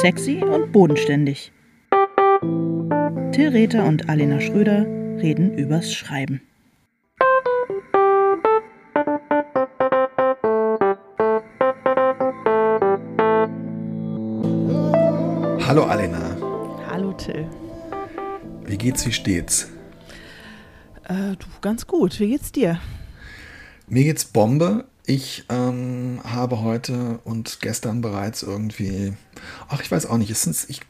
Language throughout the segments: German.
Sexy und bodenständig. Till Rether und Alena Schröder reden übers Schreiben. Hallo Alena. Hallo Till. Wie geht's, wie steht's? Äh, du, ganz gut. Wie geht's dir? Mir geht's Bombe. Ich ähm, habe heute und gestern bereits irgendwie, ach, ich weiß auch nicht, ist, ich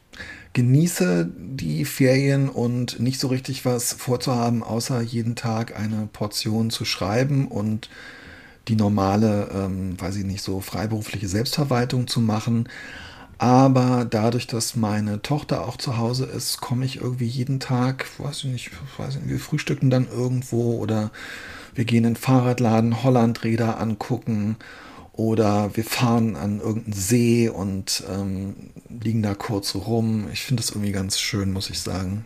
genieße die Ferien und nicht so richtig was vorzuhaben, außer jeden Tag eine Portion zu schreiben und die normale, ähm, weiß ich nicht, so freiberufliche Selbstverwaltung zu machen. Aber dadurch, dass meine Tochter auch zu Hause ist, komme ich irgendwie jeden Tag, weiß ich nicht, weiß nicht, wir frühstücken dann irgendwo oder wir gehen in den Fahrradladen Hollandräder angucken oder wir fahren an irgendeinen See und ähm, liegen da kurz rum. Ich finde das irgendwie ganz schön, muss ich sagen.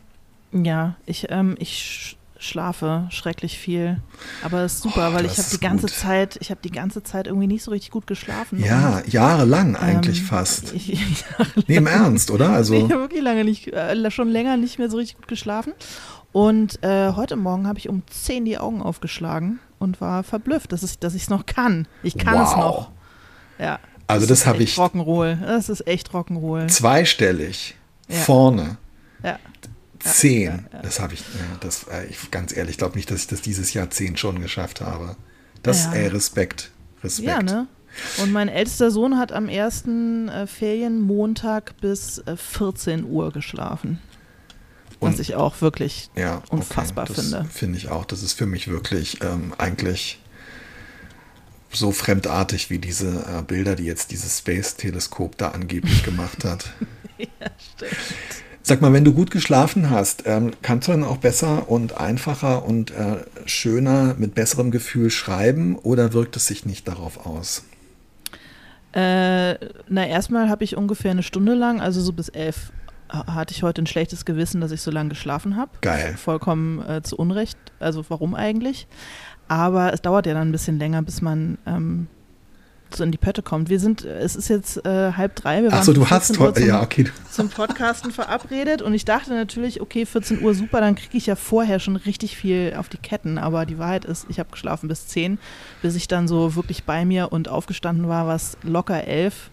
Ja, ich, ähm, ich schlafe schrecklich viel. Aber es ist super, oh, weil ich habe die ganze gut. Zeit, ich habe die ganze Zeit irgendwie nicht so richtig gut geschlafen. Ja, und, jahrelang eigentlich ähm, fast. Ich, ich, nee, im Ernst, oder? Also ich habe wirklich lange nicht, äh, schon länger nicht mehr so richtig gut geschlafen. Und äh, heute Morgen habe ich um 10 die Augen aufgeschlagen und war verblüfft, dass, ich, es noch kann. Ich kann wow. es noch. Ja. Also das, das habe ich. Rock'n'Roll. Das ist echt Rock'n'Roll. Zweistellig. Ja. Vorne. Ja. Zehn. Ja. Das habe ich, das, äh, ich, ganz ehrlich, ich glaube nicht, dass ich das dieses Jahrzehnt schon geschafft habe. Das, ey, Respekt. Respekt. Ja, ne? Und mein ältester Sohn hat am ersten äh, Ferienmontag bis äh, 14 Uhr geschlafen. Und, was ich auch wirklich ja, unfassbar okay, finde. Finde ich auch. Das ist für mich wirklich ähm, eigentlich so fremdartig wie diese äh, Bilder, die jetzt dieses Space-Teleskop da angeblich gemacht hat. ja, stimmt. Sag mal, wenn du gut geschlafen hast, ähm, kannst du dann auch besser und einfacher und äh, schöner mit besserem Gefühl schreiben oder wirkt es sich nicht darauf aus? Äh, na, erstmal habe ich ungefähr eine Stunde lang, also so bis elf hatte ich heute ein schlechtes Gewissen, dass ich so lange geschlafen habe. Geil. Vollkommen äh, zu Unrecht. Also warum eigentlich? Aber es dauert ja dann ein bisschen länger, bis man ähm, so in die Pötte kommt. Wir sind, es ist jetzt äh, halb drei. Wir Achso, du hast heute, ja, okay. Zum Podcasten verabredet und ich dachte natürlich, okay, 14 Uhr super, dann kriege ich ja vorher schon richtig viel auf die Ketten. Aber die Wahrheit ist, ich habe geschlafen bis 10, bis ich dann so wirklich bei mir und aufgestanden war, was locker elf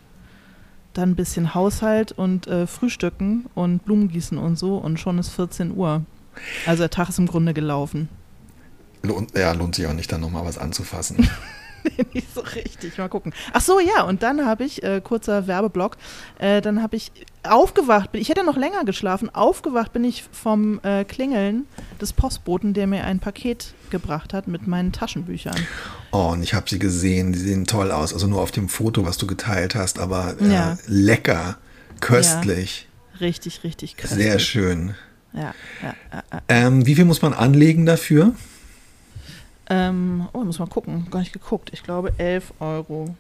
dann ein bisschen Haushalt und äh, Frühstücken und Blumengießen und so und schon ist 14 Uhr. Also der Tag ist im Grunde gelaufen. Lohnt, ja, lohnt sich auch nicht, dann nochmal was anzufassen. nee, nicht so richtig. Mal gucken. Ach so, ja, und dann habe ich, äh, kurzer Werbeblock, äh, dann habe ich aufgewacht, ich hätte noch länger geschlafen, aufgewacht bin ich vom äh, Klingeln des Postboten, der mir ein Paket gebracht hat mit meinen Taschenbüchern. Oh, und ich habe sie gesehen, die sehen toll aus, also nur auf dem Foto, was du geteilt hast, aber äh, ja. lecker, köstlich. Ja, richtig, richtig köstlich. Sehr schön. Ja, ja, ja, ähm, wie viel muss man anlegen dafür? Ähm, oh, muss mal gucken. Gar nicht geguckt. Ich glaube 11 Euro.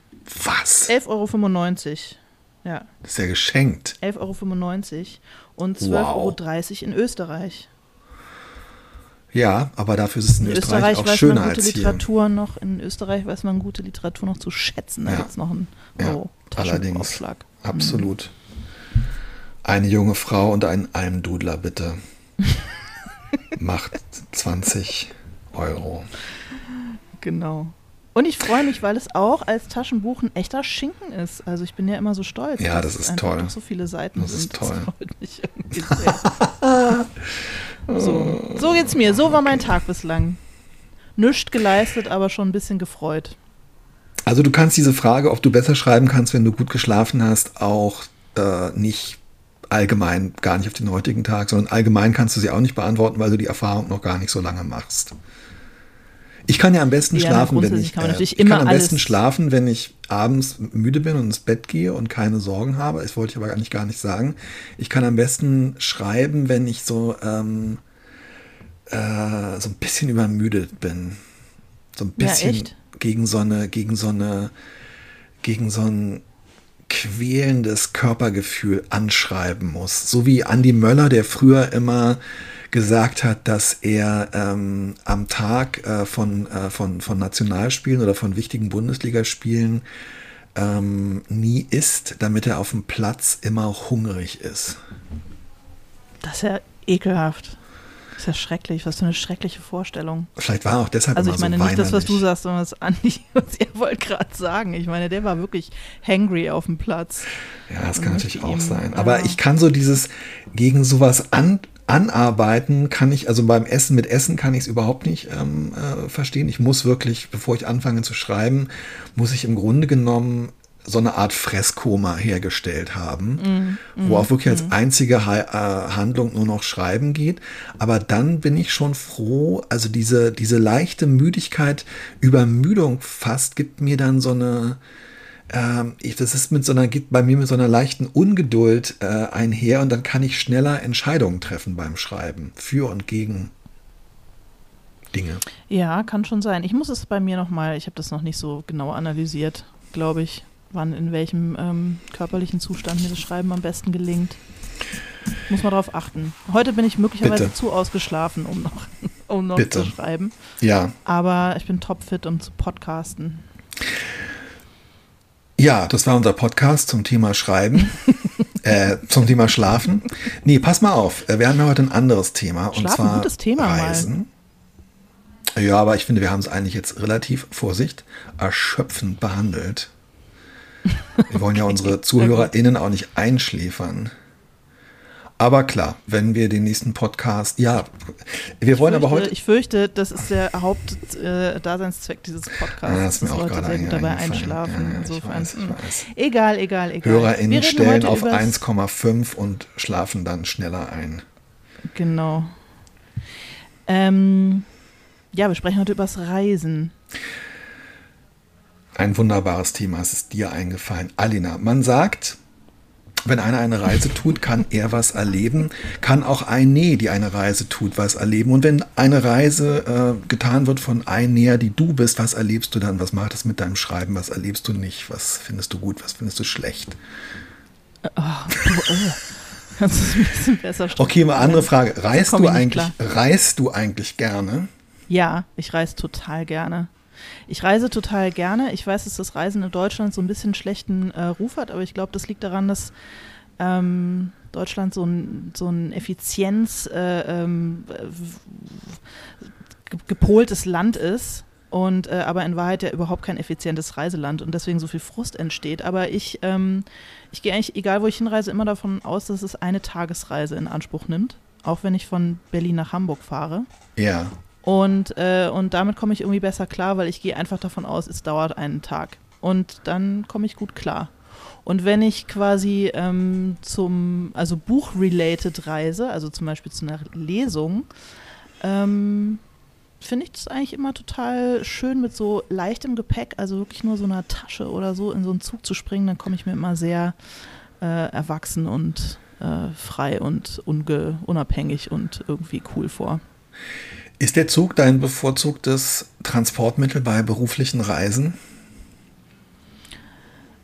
Was? 11,95 Euro. Ja. Das ist ja geschenkt. 11,95 Euro und 12,30 wow. Euro in Österreich. Ja, aber dafür ist es in, in Österreich, Österreich auch schöner man gute als Literatur hier. Noch, in Österreich weiß man gute Literatur noch zu schätzen. Da ja. gibt es noch einen ja, allerdings. Absolut. Mhm. Eine junge Frau und ein Almdudler, bitte. Macht 20 Euro. Genau. Und ich freue mich, weil es auch als Taschenbuch ein echter Schinken ist. Also ich bin ja immer so stolz. Ja, das ist toll. so viele Seiten das sind. Ist toll. Das freut mich irgendwie sehr. so. so geht's mir. So war mein Tag bislang. Nüscht geleistet, aber schon ein bisschen gefreut. Also du kannst diese Frage, ob du besser schreiben kannst, wenn du gut geschlafen hast, auch äh, nicht allgemein, gar nicht auf den heutigen Tag, sondern allgemein kannst du sie auch nicht beantworten, weil du die Erfahrung noch gar nicht so lange machst. Ich kann ja am besten ja, schlafen, wenn ich, kann äh, ich kann am besten schlafen, wenn ich abends müde bin und ins Bett gehe und keine Sorgen habe. Das wollte ich aber eigentlich gar nicht sagen. Ich kann am besten schreiben, wenn ich so ähm, äh, so ein bisschen übermüdet bin, so ein bisschen ja, gegen so eine gegen so eine gegen so ein quälendes Körpergefühl anschreiben muss. So wie Andy Möller, der früher immer gesagt hat, dass er ähm, am Tag äh, von, äh, von, von Nationalspielen oder von wichtigen Bundesligaspielen ähm, nie isst, damit er auf dem Platz immer hungrig ist. Das ist ja ekelhaft. Das ist ja schrecklich. Was für eine schreckliche Vorstellung. Vielleicht war auch deshalb Also ich meine so nicht das, was du sagst, sondern was Andi, was ihr wollt gerade sagen. Ich meine, der war wirklich hangry auf dem Platz. Ja, das Und kann möchte natürlich auch ihm, sein. ja. Aber ich kann so dieses gegen sowas an, anarbeiten, kann ich, also beim Essen mit Essen kann ich es überhaupt nicht ähm, äh, verstehen. Ich muss wirklich, bevor ich anfange zu schreiben, muss ich im Grunde genommen so eine Art Fresskoma hergestellt haben, wo auch wirklich als einzige Ha- äh, Handlung nur noch Schreiben geht. Aber dann bin ich schon froh, also diese, diese leichte Müdigkeit, Übermüdung fast, gibt mir dann so eine, ähm, ich, das ist mit so einer, geht bei mir mit so einer leichten Ungeduld äh, einher und dann kann ich schneller Entscheidungen treffen beim Schreiben. Für und gegen Dinge. Ja, kann schon sein. Ich muss es bei mir nochmal, ich habe das noch nicht so genau analysiert, glaube ich, wann, in welchem ähm, körperlichen Zustand mir das Schreiben am besten gelingt. Muss man darauf achten. Heute bin ich möglicherweise Bitte. zu ausgeschlafen, um noch, um noch Bitte. zu schreiben. Ja, Aber ich bin topfit, um zu podcasten. Ja, das war unser Podcast zum Thema Schreiben, äh, zum Thema Schlafen. Nee, pass mal auf, äh, wir haben ja heute ein anderes Thema und Schlafen, zwar gutes Thema mal. Reisen. Ja, aber ich finde, wir haben es eigentlich jetzt relativ, Vorsicht, erschöpfend behandelt. Wir wollen ja unsere ZuhörerInnen auch nicht einschläfern. Aber klar, wenn wir den nächsten Podcast, ja, wir wollen aber fürchte, heute, Ich fürchte, das ist der Hauptdaseinszweck äh, dieses Podcasts, Ah, das ist mir dass Leute sehr gut dabei einschlafen. Ja, ja, Insofern, weiß, hm. weiß. egal, egal, egal. HörerInnen stellen auf übers- 1,5 und schlafen dann schneller ein. Genau. Ähm, ja, wir sprechen heute übers Reisen. Ein wunderbares Thema, es ist dir eingefallen. Alina, man sagt, wenn einer eine Reise tut, kann er was erleben, kann auch ein Nee, die eine Reise tut, was erleben. Und wenn eine Reise äh, getan wird von ein Näher, die du bist, was erlebst du dann? Was macht es mit deinem Schreiben? Was erlebst du nicht? Was findest du gut? Was findest du schlecht? Du, äh, kannst du es ein bisschen besser Okay, mal andere Frage. Reist du eigentlich, reist du eigentlich gerne? Ja, ich reise total gerne. Ich reise total gerne. Ich weiß, dass das Reisen in Deutschland so ein bisschen schlechten äh, Ruf hat, aber ich glaube, das liegt daran, dass ähm, Deutschland so ein, so ein Effizienz äh, ähm, ge- gepoltes Land ist und äh, aber in Wahrheit ja überhaupt kein effizientes Reiseland und deswegen so viel Frust entsteht. Aber ich, ähm, ich gehe eigentlich, egal wo ich hinreise, immer davon aus, dass es eine Tagesreise in Anspruch nimmt. Auch wenn ich von Berlin nach Hamburg fahre. Ja. Und, äh, und damit komme ich irgendwie besser klar, weil ich gehe einfach davon aus, es dauert einen Tag. Und dann komme ich gut klar. Und wenn ich quasi ähm, zum, also buch-related reise, also zum Beispiel zu einer Lesung, ähm, finde ich das eigentlich immer total schön mit so leichtem Gepäck, also wirklich nur so einer Tasche oder so in so einen Zug zu springen, dann komme ich mir immer sehr äh, erwachsen und äh, frei und unabhängig und irgendwie cool vor. Ist der Zug dein bevorzugtes Transportmittel bei beruflichen Reisen?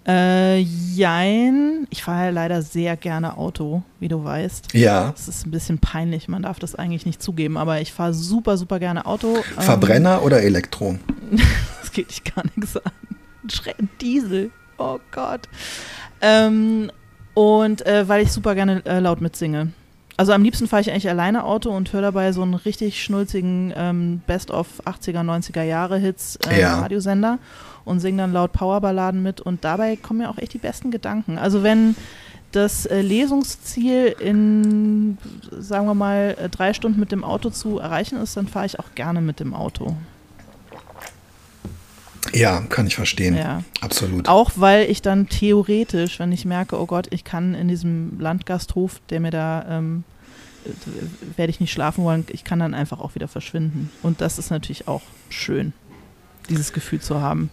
Äh, jein. Ich fahre ja leider sehr gerne Auto, wie du weißt. Ja. Das ist ein bisschen peinlich, man darf das eigentlich nicht zugeben, aber ich fahre super, super gerne Auto. Ähm, Verbrenner oder Elektro? Das geht dich gar nichts an. Diesel. Oh Gott. Ähm, und äh, weil ich super gerne äh, laut mitsinge. Also am liebsten fahre ich eigentlich alleine Auto und höre dabei so einen richtig schnulzigen ähm, Best-of 80er, 90er Jahre Hits äh, Ja. Radiosender und singe dann laut Powerballaden mit und dabei kommen mir auch echt die besten Gedanken. Also wenn das äh, Lesungsziel in, sagen wir mal, äh, drei Stunden mit dem Auto zu erreichen ist, dann fahre ich auch gerne mit dem Auto. Ja, kann ich verstehen. Ja. Absolut. Auch weil ich dann theoretisch, wenn ich merke, oh Gott, ich kann in diesem Landgasthof, der mir da, ähm, äh, werde ich nicht schlafen wollen, ich kann dann einfach auch wieder verschwinden. Und das ist natürlich auch schön, dieses Gefühl zu haben.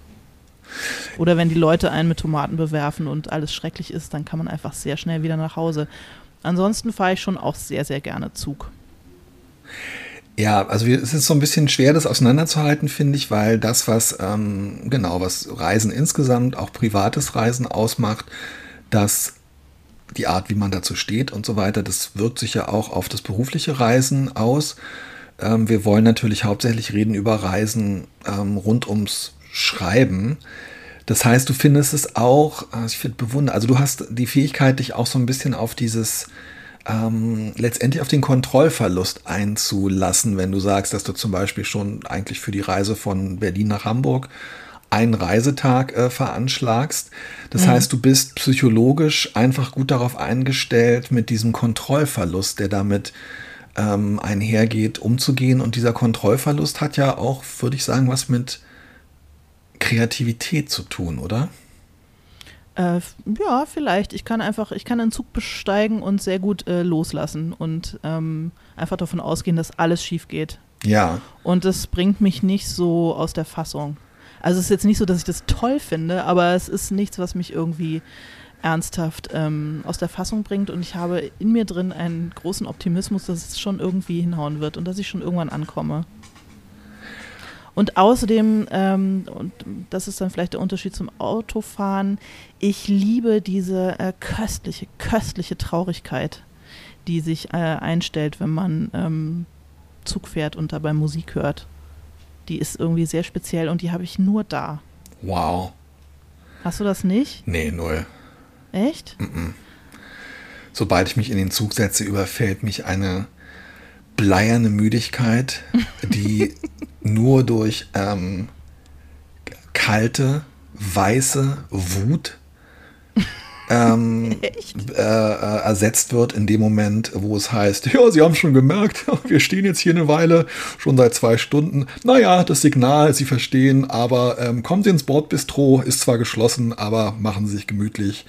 Oder wenn die Leute einen mit Tomaten bewerfen und alles schrecklich ist, dann kann man einfach sehr schnell wieder nach Hause. Ansonsten fahre ich schon auch sehr, sehr gerne Zug. Ja, also es ist so ein bisschen schwer, das auseinanderzuhalten, finde ich, weil das, was ähm, genau, was Reisen insgesamt, auch privates Reisen ausmacht, dass die Art, wie man dazu steht und so weiter, das wirkt sich ja auch auf das berufliche Reisen aus. Ähm, wir wollen natürlich hauptsächlich reden über Reisen ähm, rund ums Schreiben. Das heißt, du findest es auch, also ich finde bewundern, also du hast die Fähigkeit, dich auch so ein bisschen auf dieses, ähm, letztendlich auf den Kontrollverlust einzulassen, wenn du sagst, dass du zum Beispiel schon eigentlich für die Reise von Berlin nach Hamburg einen Reisetag äh, veranschlagst. Das mhm. heißt, du bist psychologisch einfach gut darauf eingestellt, mit diesem Kontrollverlust, der damit ähm, einhergeht, umzugehen. Und dieser Kontrollverlust hat ja auch, würde ich sagen, was mit Kreativität zu tun, oder? Äh, ja, vielleicht. Ich kann einfach, ich kann einen Zug besteigen und sehr gut äh, loslassen und ähm, einfach davon ausgehen, dass alles schief geht. Ja. Und das bringt mich nicht so aus der Fassung. Also es ist jetzt nicht so, dass ich das toll finde, aber es ist nichts, was mich irgendwie ernsthaft ähm, aus der Fassung bringt. Und ich habe in mir drin einen großen Optimismus, dass es schon irgendwie hinhauen wird und dass ich schon irgendwann ankomme. Und außerdem, ähm, und das ist dann vielleicht der Unterschied zum Autofahren, ich liebe diese äh, köstliche, köstliche Traurigkeit, die sich äh, einstellt, wenn man ähm, Zug fährt und dabei Musik hört. Die ist irgendwie sehr speziell und die habe ich nur da. Wow. Hast du das nicht? Nee, null. Echt? Mm -mm. Sobald ich mich in den Zug setze, überfällt mich eine bleierne Müdigkeit, die nur durch ähm, kalte, weiße Wut ähm, äh, äh, ersetzt wird in dem Moment, wo es heißt, ja, Sie haben schon gemerkt, wir stehen jetzt hier eine Weile, schon seit zwei Stunden. Naja, das Signal, Sie verstehen, aber ähm, kommen Sie ins Bordbistro, ist zwar geschlossen, aber machen Sie sich gemütlich.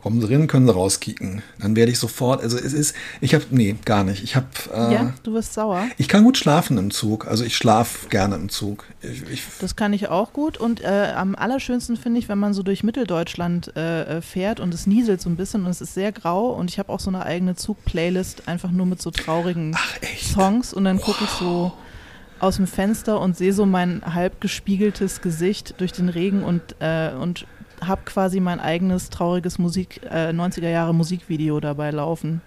Kommen Sie rein, können Sie rauskicken. Dann werde ich sofort, also es ist, ich habe, nee, gar nicht. Ich habe. Äh, ja, du wirst sauer. Ich kann gut schlafen im Zug. Also ich schlafe gerne im Zug. Ich, ich das kann ich auch gut. Und äh, am allerschönsten finde ich, wenn man so durch Mitteldeutschland äh, äh, fährt und es nieselt so ein bisschen und es ist sehr grau. Und ich habe auch so eine eigene Zug-Playlist, einfach nur mit so traurigen Songs. Und dann wow. gucke ich so aus dem Fenster und sehe so mein halb gespiegeltes Gesicht durch den Regen und, äh, und habe quasi mein eigenes trauriges Musik, äh, 90er Jahre Musikvideo dabei laufen.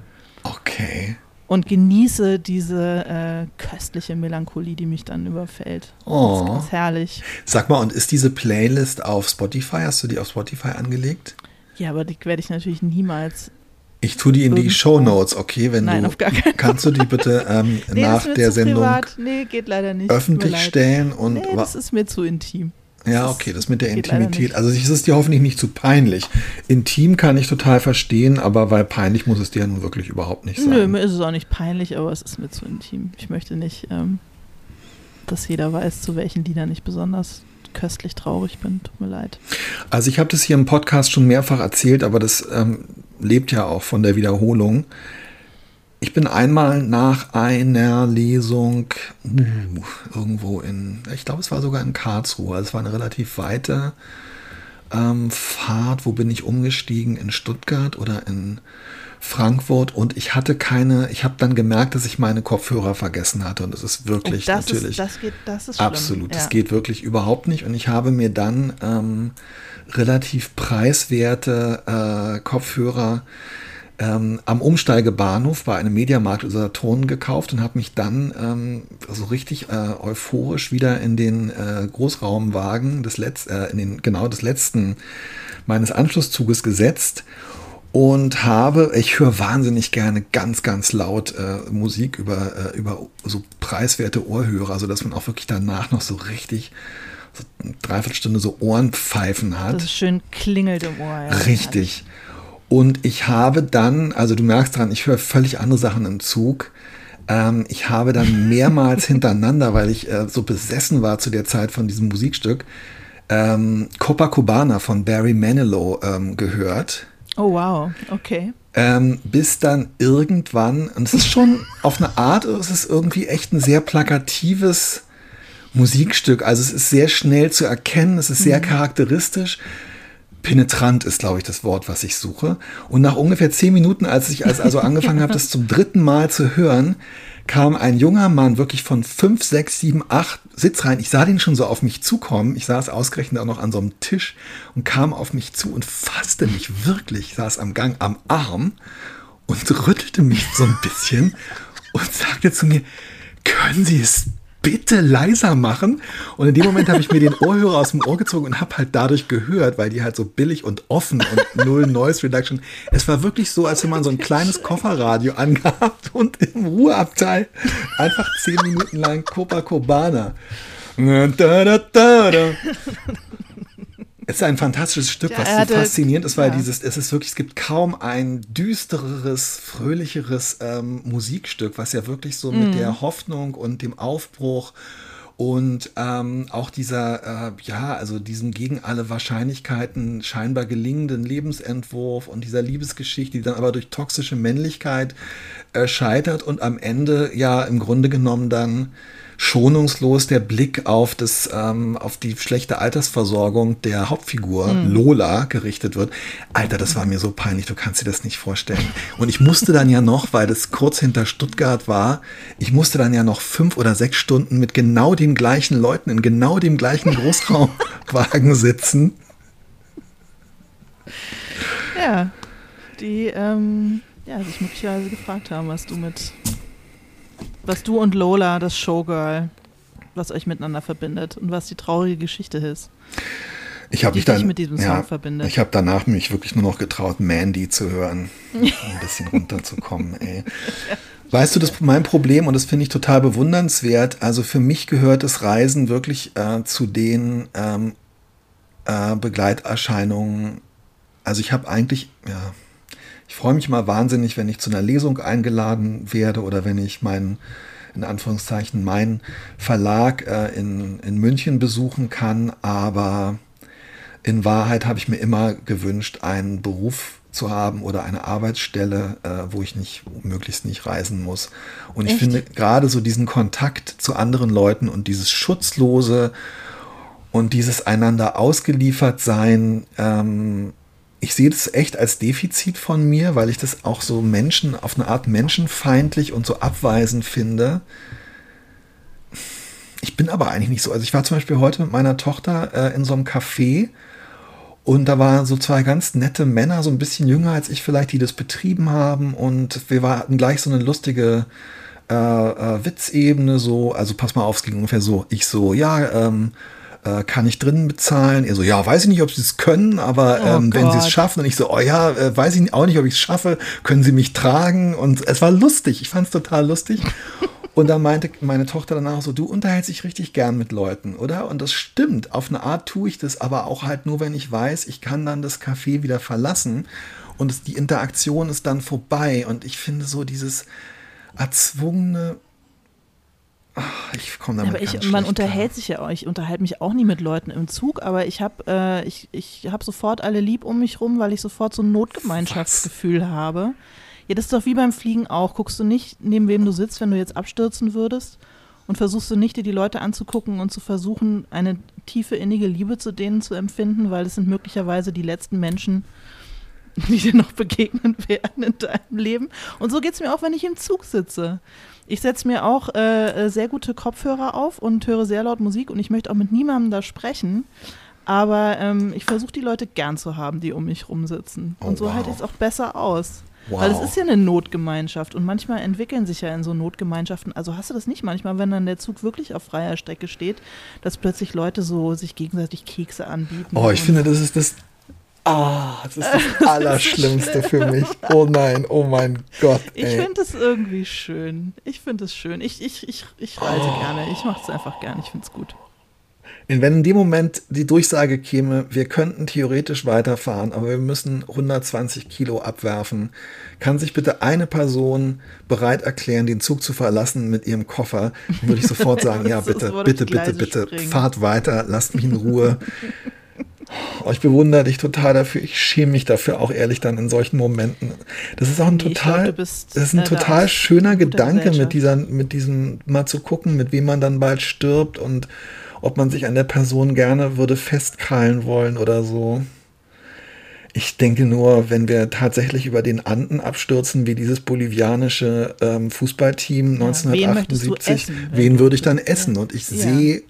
Okay. Und genieße diese äh, köstliche Melancholie, die mich dann überfällt. Oh. Das ist ganz herrlich. Sag mal, und ist diese Playlist auf Spotify? Hast du die auf Spotify angelegt? Ja, aber die werde ich natürlich niemals ich tue die in die Show Notes, okay? Wenn Nein, du, auf gar keinen Kannst du die bitte ähm, nee, nach der Sendung nee, öffentlich stellen? Und nee, das ist mir zu intim. Ja, okay, das mit der Intimität. Also es ist dir hoffentlich nicht zu peinlich. Intim kann ich total verstehen, aber weil peinlich muss es dir nun wirklich überhaupt nicht sein. Nö, mir ist es auch nicht peinlich, aber es ist mir zu intim. Ich möchte nicht, ähm, dass jeder weiß, zu welchen Liedern ich besonders köstlich traurig bin. Tut mir leid. Also ich habe das hier im Podcast schon mehrfach erzählt, aber das ähm, lebt ja auch von der Wiederholung. Ich bin einmal nach einer Lesung uh, irgendwo in, ich glaube, es war sogar in Karlsruhe. Es war eine relativ weite ähm, Fahrt. Wo bin ich umgestiegen? In Stuttgart oder in Frankfurt? Und ich hatte keine, ich habe dann gemerkt, dass ich meine Kopfhörer vergessen hatte. Und das ist wirklich das natürlich. Ist, das geht, das ist absolut. Ja. Das geht wirklich überhaupt nicht. Und ich habe mir dann ähm, relativ preiswerte äh, Kopfhörer ähm, am Umsteigebahnhof bei einem Mediamarkt oder Saturn gekauft und habe mich dann ähm, so richtig äh, euphorisch wieder in den äh, Großraumwagen des Letz äh, in den genau des letzten meines Anschlusszuges gesetzt und habe, ich höre wahnsinnig gerne ganz, ganz laut äh, Musik über, äh, über so preiswerte Ohrhörer, sodass man auch wirklich danach noch so richtig so eine Dreiviertelstunde so Ohrenpfeifen hat. Das schön klingelt im Ohr. Ja. Richtig. Und ich habe dann, also du merkst dran, ich höre völlig andere Sachen im Zug. Ähm, ich habe dann mehrmals hintereinander, weil ich äh, so besessen war zu der Zeit von diesem Musikstück, ähm, Copacabana von Barry Manilow ähm, gehört. Oh wow, okay. Ähm, bis dann irgendwann, und es ist schon auf eine Art, es ist irgendwie echt ein sehr plakatives Musikstück. Also es ist sehr schnell zu erkennen, es ist sehr mhm. charakteristisch penetrant ist, glaube ich, das Wort, was ich suche. Und nach ungefähr zehn Minuten, als ich also angefangen habe, das zum dritten Mal zu hören, kam ein junger Mann wirklich von fünf, sechs, sieben, acht Sitzreihen. Ich sah den schon so auf mich zukommen. Ich saß ausgerechnet auch noch an so einem Tisch und kam auf mich zu und fasste mich wirklich, saß am Gang am Arm und rüttelte mich so ein bisschen und sagte zu mir, können Sie es bitte leiser machen? Und in dem Moment habe ich mir den Ohrhörer aus dem Ohr gezogen und habe halt dadurch gehört, weil die halt so billig und offen und null Noise Reduction. Es war wirklich so, als wenn man so ein kleines Kofferradio angehabt und im Ruheabteil einfach zehn Minuten lang Copacabana. Es ist ein fantastisches Stück, Ja, was er so faszinierend ist, weil ja. dieses, es ist wirklich, es gibt kaum ein düstereres, fröhlicheres ähm, Musikstück, was ja wirklich so Mhm. mit der Hoffnung und dem Aufbruch und ähm, auch dieser, äh, ja, also diesem gegen alle Wahrscheinlichkeiten scheinbar gelingenden Lebensentwurf und dieser Liebesgeschichte, die dann aber durch toxische Männlichkeit äh, scheitert und am Ende ja im Grunde genommen dann schonungslos der Blick auf das, ähm, auf die schlechte Altersversorgung der Hauptfigur Lola gerichtet wird. Alter, das war mir so peinlich, du kannst dir das nicht vorstellen. Und ich musste dann ja noch, weil das kurz hinter Stuttgart war, ich musste dann ja noch fünf oder sechs Stunden mit genau den gleichen Leuten in genau dem gleichen Großraumwagen sitzen. Ja, die ähm, ja, sich möglicherweise gefragt haben, was du mit, was du und Lola, das Showgirl, was euch miteinander verbindet und was die traurige Geschichte ist. Ich habe Die mich dann, dich mit diesem Song ja, verbindet. ich habe danach mich wirklich nur noch getraut, Mandy zu hören, um ein bisschen runterzukommen. Ey. Weißt du, das mein Problem und das finde ich total bewundernswert. Also für mich gehört das Reisen wirklich äh, zu den ähm, äh, Begleiterscheinungen. Also ich habe eigentlich, ja, ich freue mich mal wahnsinnig, wenn ich zu einer Lesung eingeladen werde oder wenn ich meinen in Anführungszeichen meinen Verlag äh, in, in München besuchen kann, aber in Wahrheit habe ich mir immer gewünscht, einen Beruf zu haben oder eine Arbeitsstelle, äh, wo ich nicht möglichst nicht reisen muss. Und ich Echt? finde gerade so diesen Kontakt zu anderen Leuten und dieses schutzlose und dieses einander ausgeliefert sein, ähm, ich sehe das echt als Defizit von mir, weil ich das auch so Menschen auf eine Art menschenfeindlich und so abweisend finde. Ich bin aber eigentlich nicht so. Also ich war zum Beispiel heute mit meiner Tochter äh, in so einem Café und da waren so zwei ganz nette Männer, so ein bisschen jünger als ich vielleicht, die das betrieben haben und wir hatten gleich so eine lustige äh, äh, Witzebene so, also pass mal auf, es ging ungefähr so, ich so, ja, ähm, äh, kann ich drinnen bezahlen? Er so, ja, weiß ich nicht, ob sie es können, aber Oh ähm, wenn sie es schaffen und ich so, oh ja, äh, weiß ich auch nicht, ob ich es schaffe, können sie mich tragen und es war lustig, ich fand es total lustig. Und dann meinte meine Tochter danach so, du unterhältst dich richtig gern mit Leuten, oder? Und das stimmt, auf eine Art tue ich das, aber auch halt nur, wenn ich weiß, ich kann dann das Café wieder verlassen und es, die Interaktion ist dann vorbei. Und ich finde so dieses erzwungene, ach, ich komme damit aber ich, ganz man unterhält sich ja auch, ich unterhalte mich auch nie mit Leuten im Zug, aber ich habe äh, ich, ich hab sofort alle lieb um mich rum, weil ich sofort so ein Notgemeinschaftsgefühl habe. Ja, das ist doch wie beim Fliegen auch. Guckst du nicht, neben wem du sitzt, wenn du jetzt abstürzen würdest und versuchst du nicht, dir die Leute anzugucken und zu versuchen, eine tiefe innige Liebe zu denen zu empfinden, weil es sind möglicherweise die letzten Menschen, die dir noch begegnen werden in deinem Leben. Und so geht es mir auch, wenn ich im Zug sitze. Ich setze mir auch äh, äh, sehr gute Kopfhörer auf und höre sehr laut Musik und ich möchte auch mit niemandem da sprechen. Aber ähm, ich versuche die Leute gern zu haben, die um mich rumsitzen. Oh, und so wow. halte ich es auch besser aus. Wow. Weil es ist ja eine Notgemeinschaft und manchmal entwickeln sich ja in so Notgemeinschaften, also hast du das nicht manchmal, wenn dann der Zug wirklich auf freier Strecke steht, dass plötzlich Leute so sich gegenseitig Kekse anbieten. Oh, ich finde, das ist das. Ah, das ist das Allerschlimmste für mich. Oh nein, oh mein Gott. Ich ey. finde es irgendwie schön. Ich finde es schön. Ich, ich, ich, ich reise Oh. gerne. Ich mache es einfach gerne. Ich finde es gut. Und wenn in dem Moment die Durchsage käme, wir könnten theoretisch weiterfahren, aber wir müssen 120 Kilo abwerfen, kann sich bitte eine Person bereit erklären, den Zug zu verlassen mit ihrem Koffer, dann würde ich sofort sagen, ja bitte, bitte, bitte, bitte, springen. fahrt weiter, lasst mich in Ruhe. Oh, ich bewundere dich total dafür. Ich schäme mich dafür auch ehrlich dann in solchen Momenten. Das ist auch ein total, glaub, das ist ein total schöner Gedanke mit dieser, mit diesem mal zu gucken, mit wem man dann bald stirbt und ob man sich an der Person gerne würde festkrallen wollen oder so. Ich denke nur, wenn wir tatsächlich über den Anden abstürzen, wie dieses bolivianische ähm, Fußballteam Ja, wen möchtest du 1978, essen, wenn wen würde ich dann essen? Und ich Ja. sehe,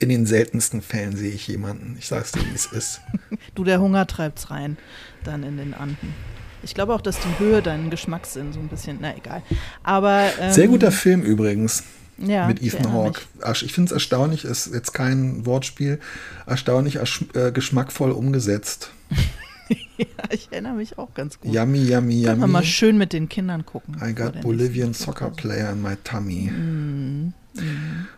in den seltensten Fällen sehe ich jemanden. Ich sag's dir, wie es ist. Du, der Hunger treibt's rein, dann in den Anden. Ich glaube auch, dass die Höhe deinen Geschmackssinn so ein bisschen, na egal. Aber ähm, Sehr guter Film übrigens. Ja, mit Ethan Hawke. Ich finde es erstaunlich, ist jetzt kein Wortspiel, erstaunlich äh, geschmackvoll umgesetzt. ja, ich erinnere mich auch ganz gut. Yummy, yummy, Können wir mal yummy. schön mit den Kindern gucken. I got Bolivian soccer player in my tummy. Mm,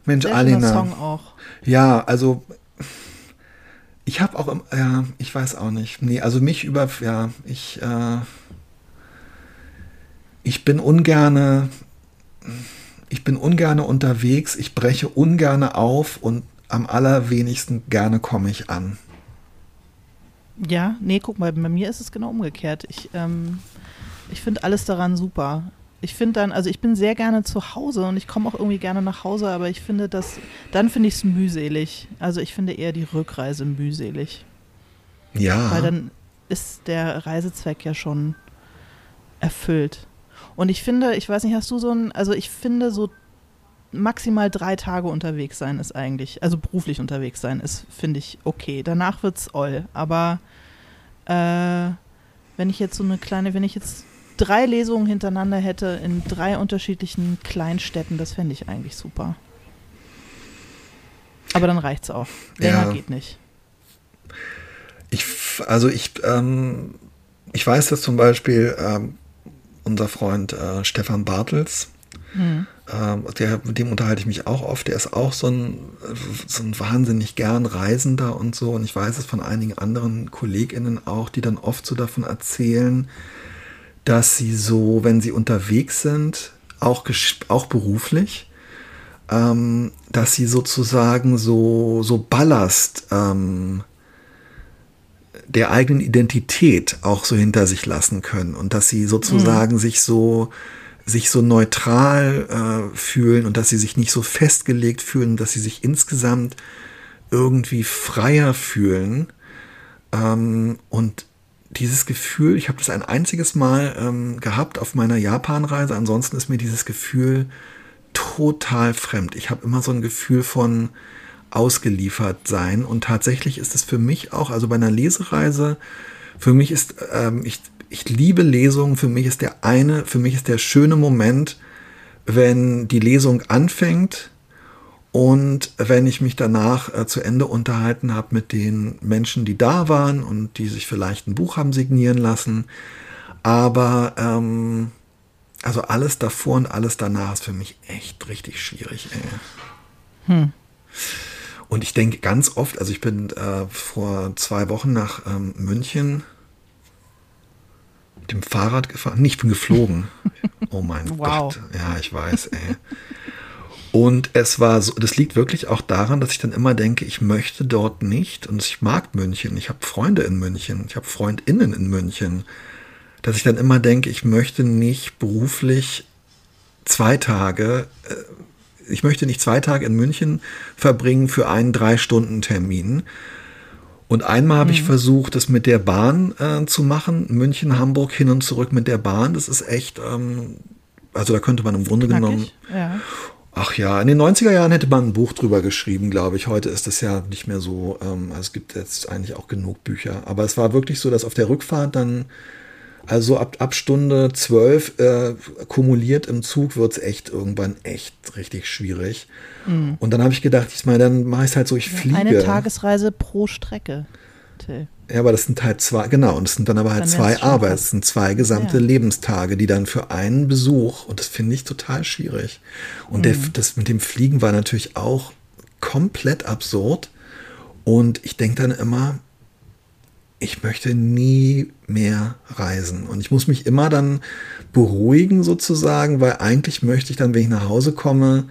Mensch, Sehr Alina. Song auch. Ja, also ich habe auch, im, ja, ich weiß auch nicht. Nee, also mich über, ja, ich, äh, ich bin ungerne, ich bin ungerne unterwegs, ich breche ungerne auf und am allerwenigsten gerne komme ich an. Ja, nee, guck mal, bei mir ist es genau umgekehrt. Ich, ähm, ich finde alles daran super. Ich finde dann, also ich bin sehr gerne zu Hause und ich komme auch irgendwie gerne nach Hause, aber ich finde das, dann finde ich es mühselig. Also ich finde eher die Rückreise mühselig. Ja, Weil dann ist der Reisezweck ja schon erfüllt. Und ich finde, ich weiß nicht, hast du so ein, also ich finde so maximal drei Tage unterwegs sein ist eigentlich, also beruflich unterwegs sein ist, finde ich okay. Danach wird's all. Aber äh, wenn ich jetzt so eine kleine, wenn ich jetzt drei Lesungen hintereinander hätte in drei unterschiedlichen Kleinstädten, das fände ich eigentlich super. Aber dann reicht's auch. Länger Ja. geht nicht. Ich, also ich, ähm, ich weiß, dass zum Beispiel ähm, unser Freund äh, Stefan Bartels, Hm. ähm, der, mit dem unterhalte ich mich auch oft, der ist auch so ein, so ein wahnsinnig gern Reisender und so. Und ich weiß es von einigen anderen KollegInnen auch, die dann oft so davon erzählen, dass sie so, wenn sie unterwegs sind, auch, auch beruflich, ähm, dass sie sozusagen so, so Ballast ähm, der eigenen Identität auch so hinter sich lassen können und dass sie sozusagen sich so sich so neutral äh, fühlen und dass sie sich nicht so festgelegt fühlen, dass sie sich insgesamt irgendwie freier fühlen. Ähm, und dieses Gefühl, ich habe das ein einziges Mal ähm, gehabt auf meiner Japanreise, ansonsten ist mir dieses Gefühl total fremd. Ich habe immer so ein Gefühl von ausgeliefert sein. Und tatsächlich ist es für mich auch, also bei einer Lesereise, für mich ist, ähm, ich, ich liebe Lesungen, für mich ist der eine, für mich ist der schöne Moment, wenn die Lesung anfängt und wenn ich mich danach äh, zu Ende unterhalten habe mit den Menschen, die da waren und die sich vielleicht ein Buch haben signieren lassen. Aber ähm, also alles davor und alles danach ist für mich echt richtig schwierig. Ey. Und ich denke ganz oft, also ich bin äh, vor zwei Wochen nach ähm, München mit dem Fahrrad gefahren. Nee, ich bin geflogen. Oh mein Wow. Gott. Ja, ich weiß, ey. Und es war so, das liegt wirklich auch daran, dass ich dann immer denke, ich möchte dort nicht und ich mag München, ich habe Freunde in München, ich habe Freundinnen in München, dass ich dann immer denke, ich möchte nicht beruflich zwei Tage, äh, ich möchte nicht zwei Tage in München verbringen für einen Drei-Stunden-Termin. Und einmal habe ich versucht, das mit der Bahn äh, zu machen, München, Hamburg hin und zurück mit der Bahn. Das ist echt, ähm, also da könnte man im Grunde genommen Knackig. Ja. Ach ja, in den 90er Jahren hätte man ein Buch drüber geschrieben, glaube ich. Heute ist das ja nicht mehr so. Ähm, also es gibt jetzt eigentlich auch genug Bücher. Aber es war wirklich so, dass auf der Rückfahrt dann, also ab, ab Stunde 12 äh, kumuliert im Zug wird es echt irgendwann echt richtig schwierig. Und dann habe ich gedacht, ich meine, dann mache ich es halt so, ich fliege. Eine Tagesreise pro Strecke. Till. Ja, aber das sind halt zwei, genau, und es sind dann aber halt Dann zwei wär's schon Arbeit, fast- es sind zwei gesamte Ja. Lebenstage, die dann für einen Besuch, und das finde ich total schwierig. Und der, Mhm. das mit dem Fliegen war natürlich auch komplett absurd. Und ich denke dann immer, ich möchte nie mehr reisen. Und ich muss mich immer dann beruhigen sozusagen, weil eigentlich möchte ich dann, wenn ich nach Hause komme,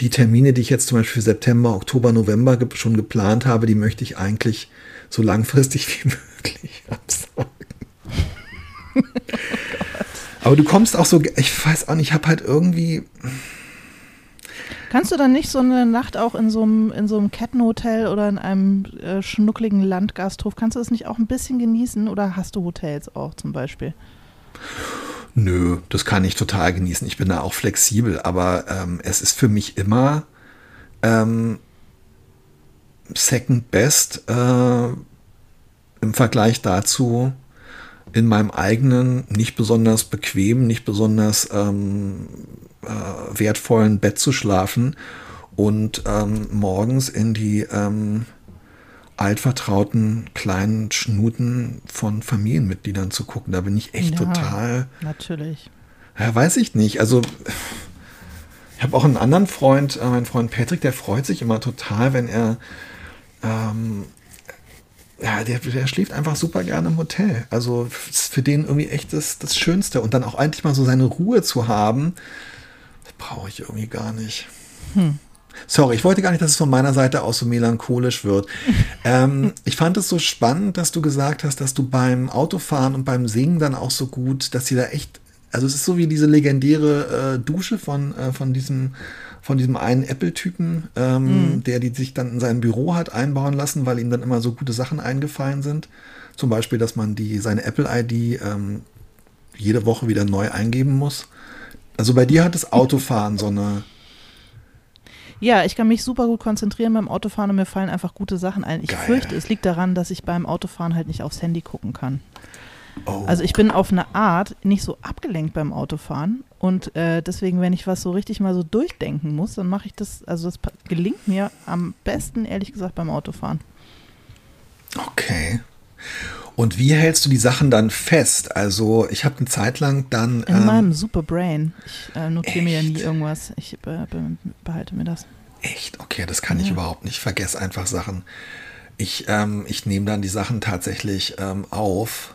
die Termine, die ich jetzt zum Beispiel für September, Oktober, November schon geplant habe, die möchte ich eigentlich so langfristig wie möglich absagen. Aber du kommst auch so, ich weiß auch nicht, ich habe halt irgendwie, Kannst du dann nicht so eine Nacht auch in so einem, in so einem Kettenhotel oder in einem äh, schnuckligen Landgasthof, kannst du das nicht auch ein bisschen genießen oder hast du Hotels auch zum Beispiel? Nö, das kann ich total genießen. Ich bin da auch flexibel, aber ähm, es ist für mich immer ähm, second best äh, im Vergleich dazu in meinem eigenen, nicht besonders bequem, nicht besonders ähm, äh, wertvollen Bett zu schlafen und ähm, morgens in die ähm, altvertrauten kleinen Schnuten von Familienmitgliedern zu gucken. Da bin ich echt ja, total. Natürlich. Ja, weiß ich nicht. Also ich habe auch einen anderen Freund, äh, mein Freund Patrick, der freut sich immer total, wenn er ähm, ja, der, der schläft einfach super gerne im Hotel. Also für den irgendwie echt das, das Schönste. Und dann auch eigentlich mal so seine Ruhe zu haben, das brauche ich irgendwie gar nicht. Hm. Sorry, ich wollte gar nicht, dass es von meiner Seite aus so melancholisch wird. ähm, ich fand es so spannend, dass du gesagt hast, dass du beim Autofahren und beim Singen dann auch so gut, dass sie da echt, also es ist so wie diese legendäre äh, Dusche von, äh, von diesem von diesem einen Apple-Typen, ähm, mhm. der die sich dann in sein Büro hat einbauen lassen, weil ihm dann immer so gute Sachen eingefallen sind. Zum Beispiel, dass man die, seine Apple-ID ähm, jede Woche wieder neu eingeben muss. Also bei dir hat das Autofahren so eine ja, ich kann mich super gut konzentrieren beim Autofahren und mir fallen einfach gute Sachen ein. Ich Geil. fürchte, es liegt daran, dass ich beim Autofahren halt nicht aufs Handy gucken kann. Oh. Also ich bin auf eine Art nicht so abgelenkt beim Autofahren und äh, deswegen, wenn ich was so richtig mal so durchdenken muss, dann mache ich das, also das gelingt mir am besten, ehrlich gesagt, beim Autofahren. Okay. Und wie hältst du die Sachen dann fest? Also ich habe eine Zeit lang dann. In ähm, meinem Superbrain. Ich äh, notiere mir ja nie irgendwas. Ich äh, be behalte mir das. Echt? Okay, das kann ja. ich überhaupt nicht. Ich vergesse einfach Sachen. Ich, ähm, ich nehme dann die Sachen tatsächlich ähm, auf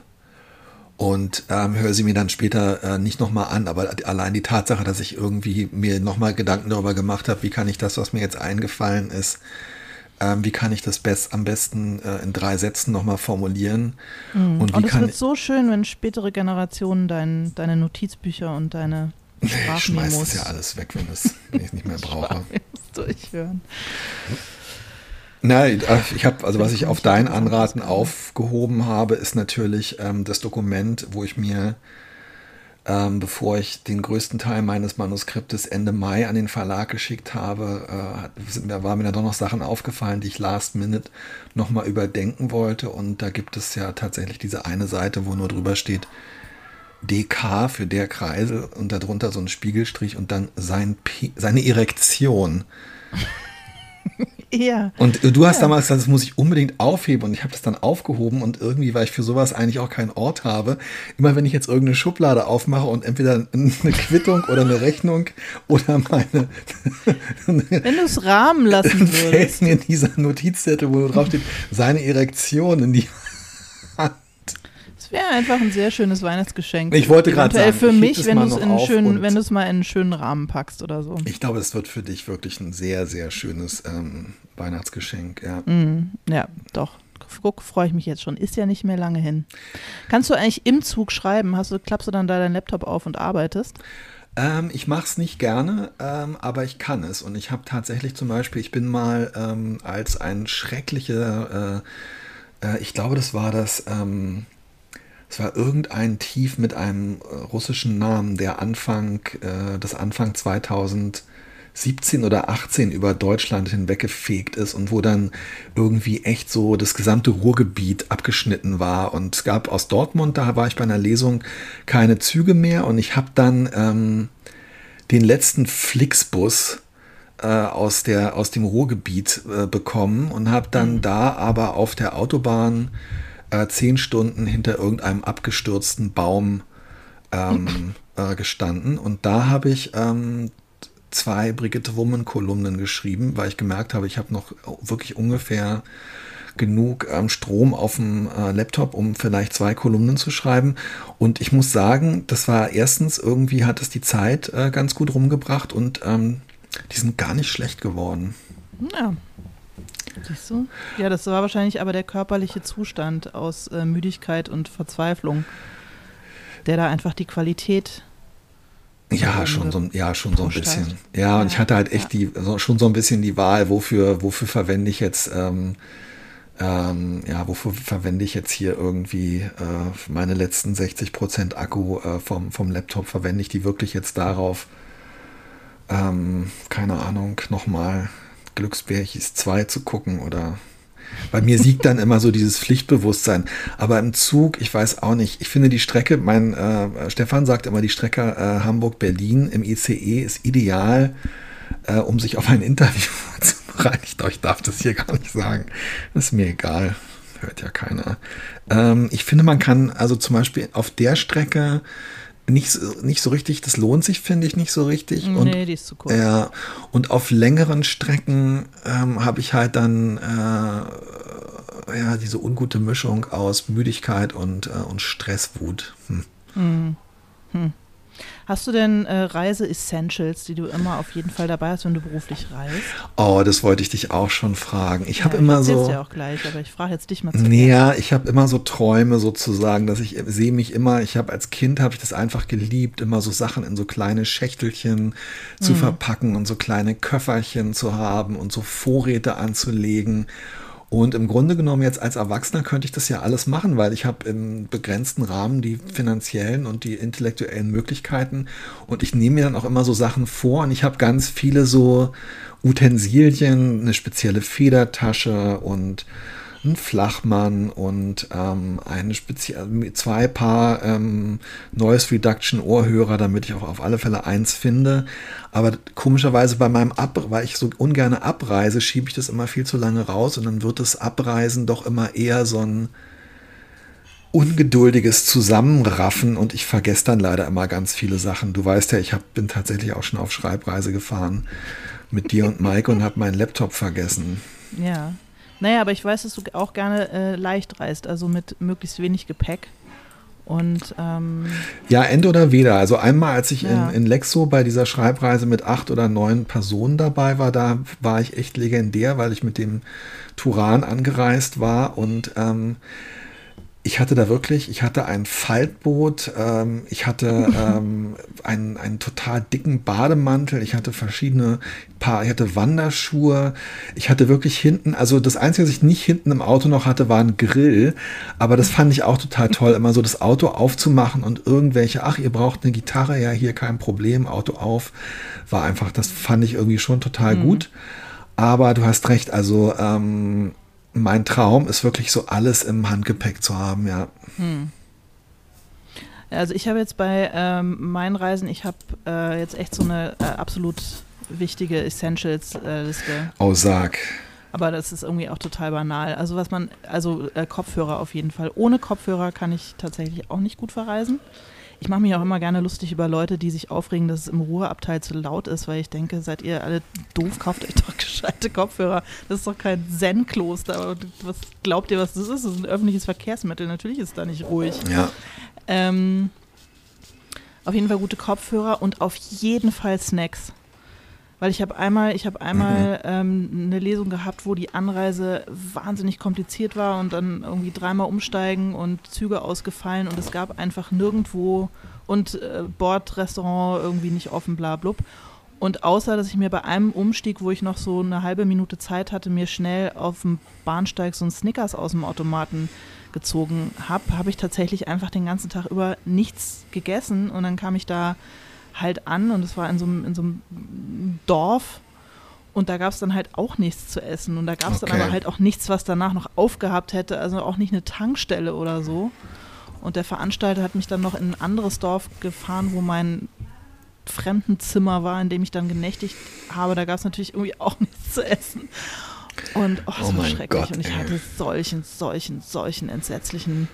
und ähm, höre sie mir dann später äh, nicht nochmal an. Aber allein die Tatsache, dass ich irgendwie mir nochmal Gedanken darüber gemacht habe, wie kann ich das, was mir jetzt eingefallen ist, ähm, wie kann ich das best, am besten äh, in drei Sätzen nochmal formulieren. Mhm. Und, und es wird so schön, wenn spätere Generationen dein, deine Notizbücher und deine Sprachmemos... Ich schmeiß das ja alles weg, wenn ich es nicht mehr brauche. durchhören. Nein, ich habe, also was ich auf dein Anraten aufgehoben habe, ist natürlich ähm, das Dokument, wo ich mir ähm, bevor ich den größten Teil meines Manuskriptes Ende Mai an den Verlag geschickt habe, äh, war mir da doch noch Sachen aufgefallen, die ich last minute nochmal überdenken wollte. Und da gibt es ja tatsächlich diese eine Seite, wo nur drüber steht, DK für der Kreisel und darunter so ein Spiegelstrich und dann sein seine Erektion. Ja. Und du hast ja. damals gesagt, das muss ich unbedingt aufheben und ich habe das dann aufgehoben und irgendwie, weil ich für sowas eigentlich auch keinen Ort habe, immer wenn ich jetzt irgendeine Schublade aufmache und entweder eine Quittung oder eine Rechnung oder meine. wenn du es rahmen lassen würdest. Fällt mir dieser Notizzettel, wo drauf steht, seine Erektion in die wäre einfach ein sehr schönes Weihnachtsgeschenk. Ich wollte gerade sagen, für mich, wenn du es in schönen, wenn du es mal in einen schönen Rahmen packst oder so. Ich glaube, es wird für dich wirklich ein sehr, sehr schönes ähm, Weihnachtsgeschenk. Ja. Mm, ja, doch. Guck, freue ich mich jetzt schon. Ist ja nicht mehr lange hin. Kannst du eigentlich im Zug schreiben? Hast du, klappst du dann da deinen Laptop auf und arbeitest? Ähm, ich mache es nicht gerne, ähm, aber ich kann es. Und ich habe tatsächlich zum Beispiel, ich bin mal ähm, als ein schrecklicher, äh, äh, ich glaube, das war das, ähm, es war irgendein Tief mit einem äh, russischen Namen, der Anfang, äh, das Anfang 2017 oder 18 über Deutschland hinweggefegt ist und wo dann irgendwie echt so das gesamte Ruhrgebiet abgeschnitten war. Und es gab aus Dortmund, da war ich bei einer Lesung, keine Züge mehr und ich habe dann ähm, den letzten Flixbus äh, aus, der, aus dem Ruhrgebiet äh, bekommen und habe dann mhm. da aber auf der Autobahn äh, zehn Stunden hinter irgendeinem abgestürzten Baum ähm, äh, gestanden. Und da habe ich ähm, zwei Brigitte Woman-Kolumnen geschrieben, weil ich gemerkt habe, ich habe noch wirklich ungefähr genug ähm, Strom auf dem äh, Laptop, um vielleicht zwei Kolumnen zu schreiben. Und ich muss sagen, das war erstens, irgendwie hat es die Zeit äh, ganz gut rumgebracht und ähm, die sind gar nicht schlecht geworden. Ja, Siehst du? Ja, das war wahrscheinlich aber der körperliche Zustand aus äh, Müdigkeit und Verzweiflung, der da einfach die Qualität. Ja, schon so, ja, schon so ein bisschen. Ja, und ich hatte halt echt die, so, schon so ein bisschen die Wahl, wofür, wofür verwende ich jetzt, ähm, ähm, ja, wofür verwende ich jetzt hier irgendwie äh, meine letzten 60% Akku äh, vom, vom Laptop, verwende ich die wirklich jetzt darauf, ähm, keine Ahnung, nochmal Glücksbärchis 2 zu gucken oder Bei mir siegt dann immer so dieses Pflichtbewusstsein. Aber im Zug, ich weiß auch nicht. Ich finde die Strecke, mein äh, Stefan sagt immer, die Strecke äh, Hamburg-Berlin im ICE ist ideal, äh, um sich auf ein Interview zu bereiten. Ich darf das hier gar nicht sagen. Ist mir egal. Hört ja keiner. Ähm, ich finde, man kann also zum Beispiel auf der Strecke nicht, nicht so richtig, das lohnt sich, finde ich, nicht so richtig. Und, nee, die ist zu kurz. Ja, und auf längeren Strecken ähm, habe ich halt dann äh, ja, diese ungute Mischung aus Müdigkeit und, äh, und Stresswut. Hm. Hm. Hm. Hast du denn äh, Reise-Essentials, die du immer auf jeden Fall dabei hast, wenn du beruflich reist? Oh, das wollte ich dich auch schon fragen. Ich ja, habe immer so. ja auch gleich, aber ich frage jetzt dich mal. Ja, ich habe immer so Träume sozusagen, dass ich sehe mich immer. Ich habe als Kind habe ich das einfach geliebt, immer so Sachen in so kleine Schächtelchen zu mhm. verpacken und so kleine Köfferchen zu haben und so Vorräte anzulegen. Und im Grunde genommen jetzt als Erwachsener könnte ich das ja alles machen, weil ich habe im begrenzten Rahmen die finanziellen und die intellektuellen Möglichkeiten. Und ich nehme mir dann auch immer so Sachen vor und ich habe ganz viele so Utensilien, eine spezielle Federtasche und ein Flachmann und ähm, eine zwei Paar ähm, Noise Reduction Ohrhörer, damit ich auch auf alle Fälle eins finde. Aber komischerweise bei meinem Ab, weil ich so ungern abreise, schiebe ich das immer viel zu lange raus und dann wird das Abreisen doch immer eher so ein ungeduldiges Zusammenraffen und ich vergesse dann leider immer ganz viele Sachen. Du weißt ja, ich hab, bin tatsächlich auch schon auf Schreibreise gefahren mit dir und Mike und habe meinen Laptop vergessen. Ja. Naja, aber ich weiß, dass du auch gerne äh, leicht reist, also mit möglichst wenig Gepäck. Und ähm, ja, end oder weder. Also einmal, als ich ja. in, in Lexo bei dieser Schreibreise mit acht oder neun Personen dabei war, da war ich echt legendär, weil ich mit dem Turan angereist war und ähm, ich hatte da wirklich, ich hatte ein Faltboot, ähm, ich hatte ähm, einen, einen total dicken Bademantel, ich hatte verschiedene Paar, ich hatte Wanderschuhe, ich hatte wirklich hinten, also das Einzige, was ich nicht hinten im Auto noch hatte, war ein Grill, aber das fand ich auch total toll, immer so das Auto aufzumachen und irgendwelche, ach, ihr braucht eine Gitarre, ja, hier kein Problem, Auto auf, war einfach, das fand ich irgendwie schon total mhm. gut. Aber du hast recht, also ähm, mein Traum ist wirklich so alles im Handgepäck zu haben, ja. Hm. Also ich habe jetzt bei ähm, meinen Reisen, ich habe äh, jetzt echt so eine äh, absolut wichtige Essentials-Liste. Oh, sag. Aber das ist irgendwie auch total banal. Also was man, also äh, Kopfhörer auf jeden Fall. Ohne Kopfhörer kann ich tatsächlich auch nicht gut verreisen. Ich mache mich auch immer gerne lustig über Leute, die sich aufregen, dass es im Ruheabteil zu laut ist, weil ich denke, seid ihr alle doof, kauft euch doch gescheite Kopfhörer. Das ist doch kein Zen-Kloster. Was glaubt ihr, was das ist? Das ist ein öffentliches Verkehrsmittel. Natürlich ist es da nicht ruhig. Ja. Ähm, auf jeden Fall gute Kopfhörer und auf jeden Fall Snacks. Weil ich habe einmal, ich habe einmal mhm. ähm, eine Lesung gehabt, wo die Anreise wahnsinnig kompliziert war und dann irgendwie dreimal umsteigen und Züge ausgefallen und es gab einfach nirgendwo und äh, Bordrestaurant irgendwie nicht offen, bla blub. Und außer, dass ich mir bei einem Umstieg, wo ich noch so eine halbe Minute Zeit hatte, mir schnell auf dem Bahnsteig so ein Snickers aus dem Automaten gezogen habe, habe ich tatsächlich einfach den ganzen Tag über nichts gegessen und dann kam ich da halt an und es war in so, in so einem Dorf und da gab es dann halt auch nichts zu essen und da gab es okay. dann aber halt auch nichts, was danach noch aufgehabt hätte, also auch nicht eine Tankstelle oder so. Und der Veranstalter hat mich dann noch in ein anderes Dorf gefahren, wo mein Fremdenzimmer war, in dem ich dann genächtigt habe. Da gab es natürlich irgendwie auch nichts zu essen. Und oh, es oh war schrecklich. Gott, und ich ey. hatte solchen, solchen, solchen entsetzlichen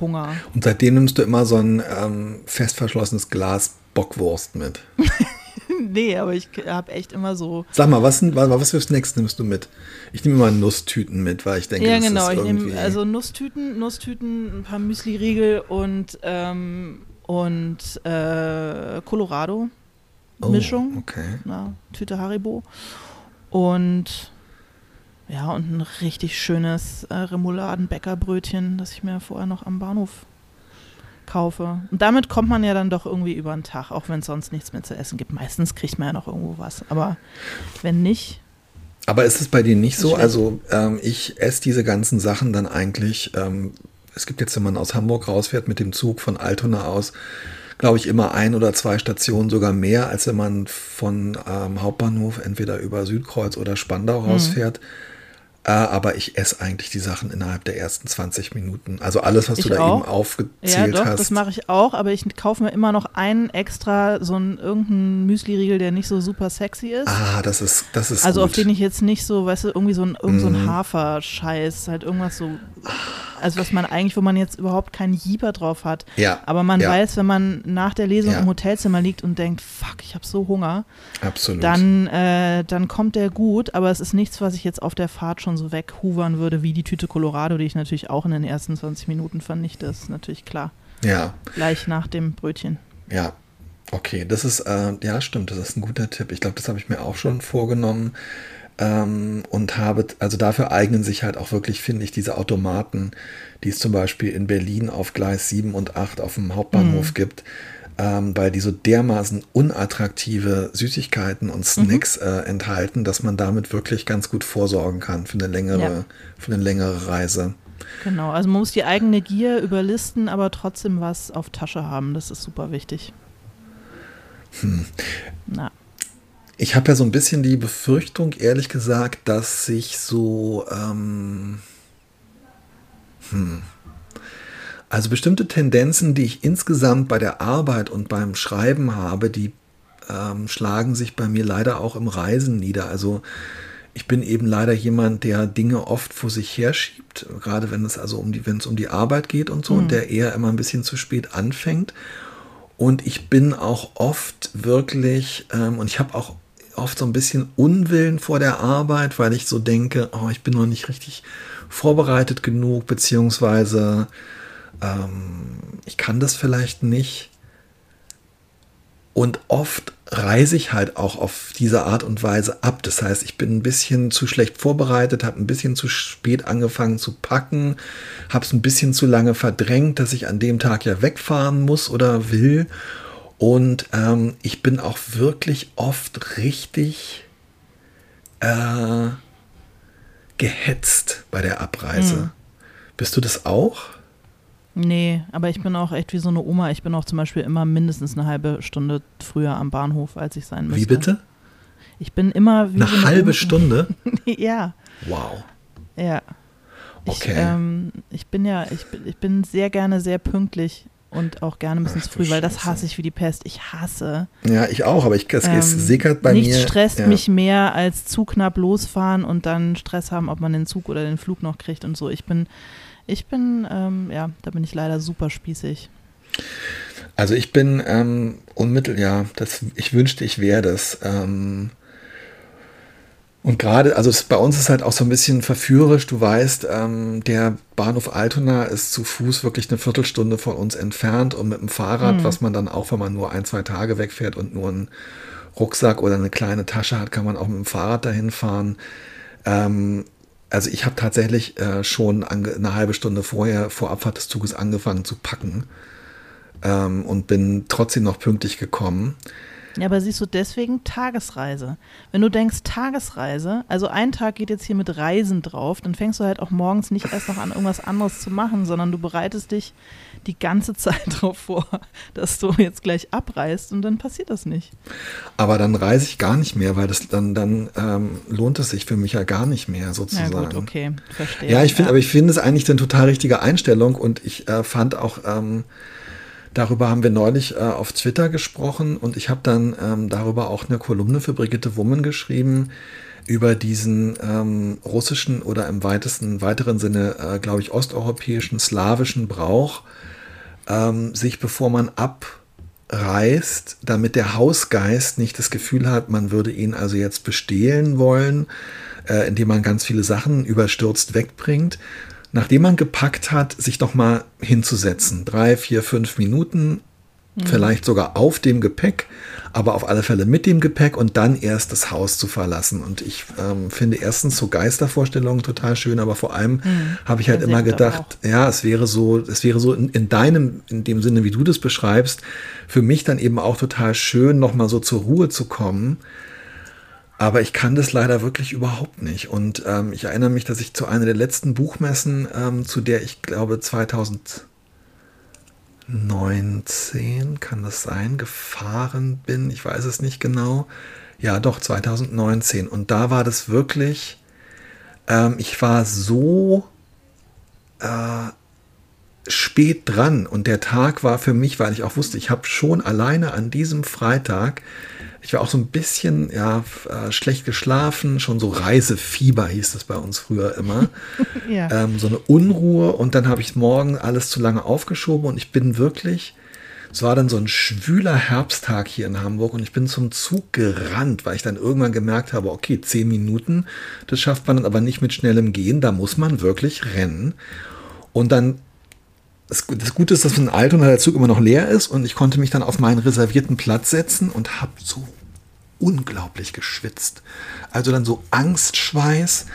Hunger. Und seitdem nimmst du immer so ein ähm, fest verschlossenes Glas Bockwurst mit. nee, aber ich habe echt immer so. Sag mal, was, was für Snacks nimmst du mit? Ich nehme immer Nusstüten mit, weil ich denke, ja, das genau, ist irgendwie... ich nehme also Nusstüten, Nusstüten, ein paar Müsli-Riegel und, ähm, und äh, Colorado. Mischung. Oh, okay. Na, Tüte Haribo. Und ja, und ein richtig schönes äh, Remouladen-Bäckerbrötchen, das ich mir vorher noch am Bahnhof kaufe. Und damit kommt man ja dann doch irgendwie über den Tag, auch wenn es sonst nichts mehr zu essen gibt. Meistens kriegt man ja noch irgendwo was. Aber wenn nicht. Aber ist es bei dir nicht so? Schlecht. Also ähm, ich esse diese ganzen Sachen dann eigentlich. Ähm, es gibt jetzt, wenn man aus Hamburg rausfährt mit dem Zug von Altona aus, glaube ich, immer ein oder zwei Stationen sogar mehr, als wenn man von ähm, Hauptbahnhof entweder über Südkreuz oder Spandau mhm. rausfährt. Mhm Äh, aber ich esse eigentlich die Sachen innerhalb der ersten 20 Minuten. Also alles, was Ich du da auch. eben aufgezählt Ja, doch, hast. das mache ich auch, aber ich kaufe mir immer noch einen extra, so einen irgendeinen Müsli-Riegel, der nicht so super sexy ist. ah, das ist, das ist also gut. auf den ich jetzt nicht so, weißt du, irgendwie so ein, irgend so ein Mhm. Haferscheiß, halt irgendwas so, also was man eigentlich, wo man jetzt überhaupt keinen Jieber drauf hat. ja, Aber man Ja. weiß, wenn man nach der Lesung Ja. im Hotelzimmer liegt und denkt, fuck, ich habe so Hunger, absolut. dann, äh, dann kommt der gut, aber es ist nichts, was ich jetzt auf der Fahrt schon so weghuvern würde, wie die Tüte Colorado, die ich natürlich auch in den ersten 20 Minuten vernichte, ist natürlich klar. ja, Gleich nach dem Brötchen. ja. Okay, das ist, äh, ja, stimmt, das ist ein guter Tipp. Ich glaube, das habe ich mir auch schon vorgenommen. Ähm, und habe, also dafür eignen sich halt auch wirklich, finde ich, diese Automaten, die es zum Beispiel in Berlin auf Gleis 7 und 8 auf dem Hauptbahnhof Mhm. gibt, ähm, weil die so dermaßen unattraktive Süßigkeiten und Snacks äh, enthalten, dass man damit wirklich ganz gut vorsorgen kann für eine längere, Ja. für eine längere Reise. Genau, also man muss die eigene Gier überlisten, aber trotzdem was auf Tasche haben. Das ist super wichtig. Hm. Na, Ich habe ja so ein bisschen die Befürchtung, ehrlich gesagt, dass sich so, ähm, hm, also bestimmte Tendenzen, die ich insgesamt bei der Arbeit und beim Schreiben habe, die ähm, schlagen sich bei mir leider auch im Reisen nieder. Also ich bin eben leider jemand, der Dinge oft vor sich herschiebt, gerade wenn es also um die, wenn es um die Arbeit geht und so, und der eher immer ein bisschen zu spät anfängt. Und ich bin auch oft wirklich, ähm, und ich habe auch oft so ein bisschen Unwillen vor der Arbeit, weil ich so denke, oh, ich bin noch nicht richtig vorbereitet genug, beziehungsweise ähm, ich kann das vielleicht nicht. Und oft reise ich halt auch auf diese Art und Weise ab. Das heißt, ich bin ein bisschen zu schlecht vorbereitet, habe ein bisschen zu spät angefangen zu packen, habe es ein bisschen zu lange verdrängt, dass ich an dem Tag ja wegfahren muss oder will. Und ähm, ich bin auch wirklich oft richtig äh, gehetzt bei der Abreise. Mhm. Bist du das auch? nee, aber ich bin auch echt wie so eine Oma. Ich bin auch zum Beispiel immer mindestens eine halbe Stunde früher am Bahnhof, als ich sein müsste. Wie bitte? Ich bin immer wie Eine so eine halbe Oma. Stunde? ja, Wow. ja. Ich, Okay. ähm, ich bin ja, ich, bin- ich bin sehr gerne sehr pünktlich und auch gerne ein bisschen Ach zu früh, weil das hasse ich wie die Pest. Ich hasse. Ja, ich auch, aber ich, es, Ähm, sickert bei nichts mir. stresst ja. mich mehr als zu knapp losfahren und dann Stress haben, ob man den Zug oder den Flug noch kriegt und so. Ich bin, ich bin, ähm, ja, da bin ich leider super spießig. Also ich bin ähm, unmittel, ja, das, ich wünschte, ich wäre das. Ähm, und gerade, also bei uns ist halt auch so ein bisschen verführerisch. Du weißt, ähm, der Bahnhof Altona ist zu Fuß wirklich eine Viertelstunde von uns entfernt und mit dem Fahrrad, was man dann auch, wenn man nur ein, zwei Tage wegfährt und nur einen Rucksack oder eine kleine Tasche hat, kann man auch mit dem Fahrrad dahin fahren. Ähm, also ich habe tatsächlich äh, schon eine halbe Stunde vorher, vor Abfahrt des Zuges angefangen zu packen ähm, und bin trotzdem noch pünktlich gekommen. Ja, aber siehst du, deswegen Tagesreise. Wenn du denkst, Tagesreise, also ein Tag geht jetzt hier mit Reisen drauf, dann fängst du halt auch morgens nicht erst noch an, irgendwas anderes zu machen, sondern du bereitest dich die ganze Zeit darauf vor, dass du jetzt gleich abreist und dann passiert das nicht. Aber dann reise ich gar nicht mehr, weil das dann, dann ähm, lohnt es sich für mich ja gar nicht mehr Ja sozusagen. gut, okay, verstehe. Ja, ich finde, aber ich finde es eigentlich eine total richtige Einstellung und ich äh, fand auch, ähm, darüber haben wir neulich äh, auf Twitter gesprochen und ich habe dann ähm, darüber auch eine Kolumne für Brigitte Wummen geschrieben über diesen ähm, russischen oder im weitesten weiteren Sinne, äh, glaube ich, osteuropäischen, slawischen Brauch, ähm, sich bevor man abreist, damit der Hausgeist nicht das Gefühl hat, man würde ihn also jetzt bestehlen wollen, äh, indem man ganz viele Sachen überstürzt wegbringt. Nachdem man gepackt hat, sich noch mal hinzusetzen. Drei, vier, fünf Minuten, vielleicht sogar auf dem Gepäck, aber auf alle Fälle mit dem Gepäck und dann erst das Haus zu verlassen. Und ich ähm, finde erstens so Geistervorstellungen total schön, aber vor allem habe ich halt immer gedacht, ja, es wäre so, es wäre so in, in deinem, in dem Sinne, wie du das beschreibst, für mich dann eben auch total schön, nochmal so zur Ruhe zu kommen. Aber ich kann das leider wirklich überhaupt nicht. Und ähm, ich erinnere mich, dass ich zu einer der letzten Buchmessen, ähm, zu der ich glaube 2019, kann das sein, gefahren bin. Ich weiß es nicht genau. Ja, doch, 2019. Und da war das wirklich ähm, ich war so äh, spät dran und der Tag war für mich, weil ich auch wusste, ich habe schon alleine an diesem Freitag, ich war auch so ein bisschen ja, äh, schlecht geschlafen, schon so Reisefieber hieß es bei uns früher immer. ja. ähm, so eine Unruhe und dann habe ich morgen alles zu lange aufgeschoben und ich bin wirklich, es war dann so ein schwüler Herbsttag hier in Hamburg und ich bin zum Zug gerannt, weil ich dann irgendwann gemerkt habe, okay, zehn Minuten, das schafft man dann aber nicht mit schnellem Gehen, da muss man wirklich rennen. Und dann das, das Gute ist, dass in Altona der Zug immer noch leer ist und ich konnte mich dann auf meinen reservierten Platz setzen und habe so unglaublich geschwitzt. Also dann so Angstschweiß,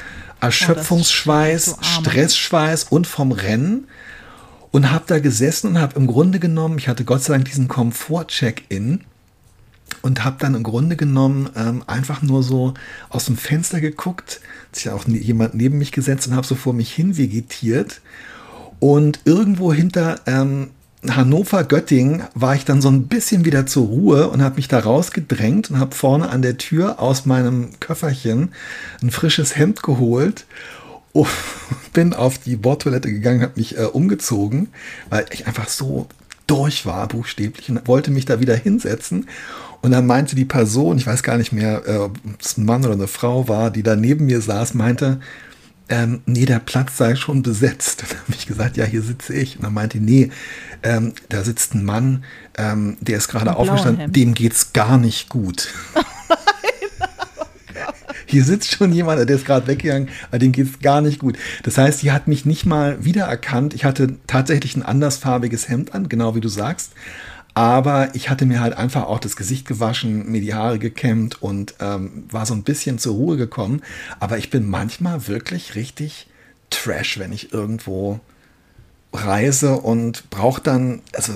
Erschöpfungsschweiß, oh, Stressschweiß und vom Rennen und habe da gesessen und habe im Grunde genommen, ich hatte Gott sei Dank diesen Komfort-Check-In und habe dann im Grunde genommen ähm, einfach nur so aus dem Fenster geguckt, sich auch jemand neben mich gesetzt und habe so vor mich hin vegetiert und irgendwo hinter ähm, Hannover, Göttingen war ich dann so ein bisschen wieder zur Ruhe und habe mich da rausgedrängt und habe vorne an der Tür aus meinem Köfferchen ein frisches Hemd geholt und bin auf die Bordtoilette gegangen, habe mich äh, umgezogen, weil ich einfach so durch war, buchstäblich, und wollte mich da wieder hinsetzen. Und dann meinte die Person, ich weiß gar nicht mehr, äh, ob es ein Mann oder eine Frau war, die da neben mir saß, meinte, ähm, nee, der Platz sei schon besetzt. Dann habe ich gesagt, ja, hier sitze ich. Und dann meinte nee, ähm, da sitzt ein Mann, ähm, der ist gerade aufgestanden, Hemd. dem geht's gar nicht gut. hier sitzt schon jemand, der ist gerade weggegangen, aber dem geht's gar nicht gut. Das heißt, die hat mich nicht mal wiedererkannt. Ich hatte tatsächlich ein andersfarbiges Hemd an, genau wie du sagst. Aber ich hatte mir halt einfach auch das Gesicht gewaschen, mir die Haare gekämmt und ähm, war so ein bisschen zur Ruhe gekommen. Aber ich bin manchmal wirklich richtig trash, wenn ich irgendwo reise und brauche dann, also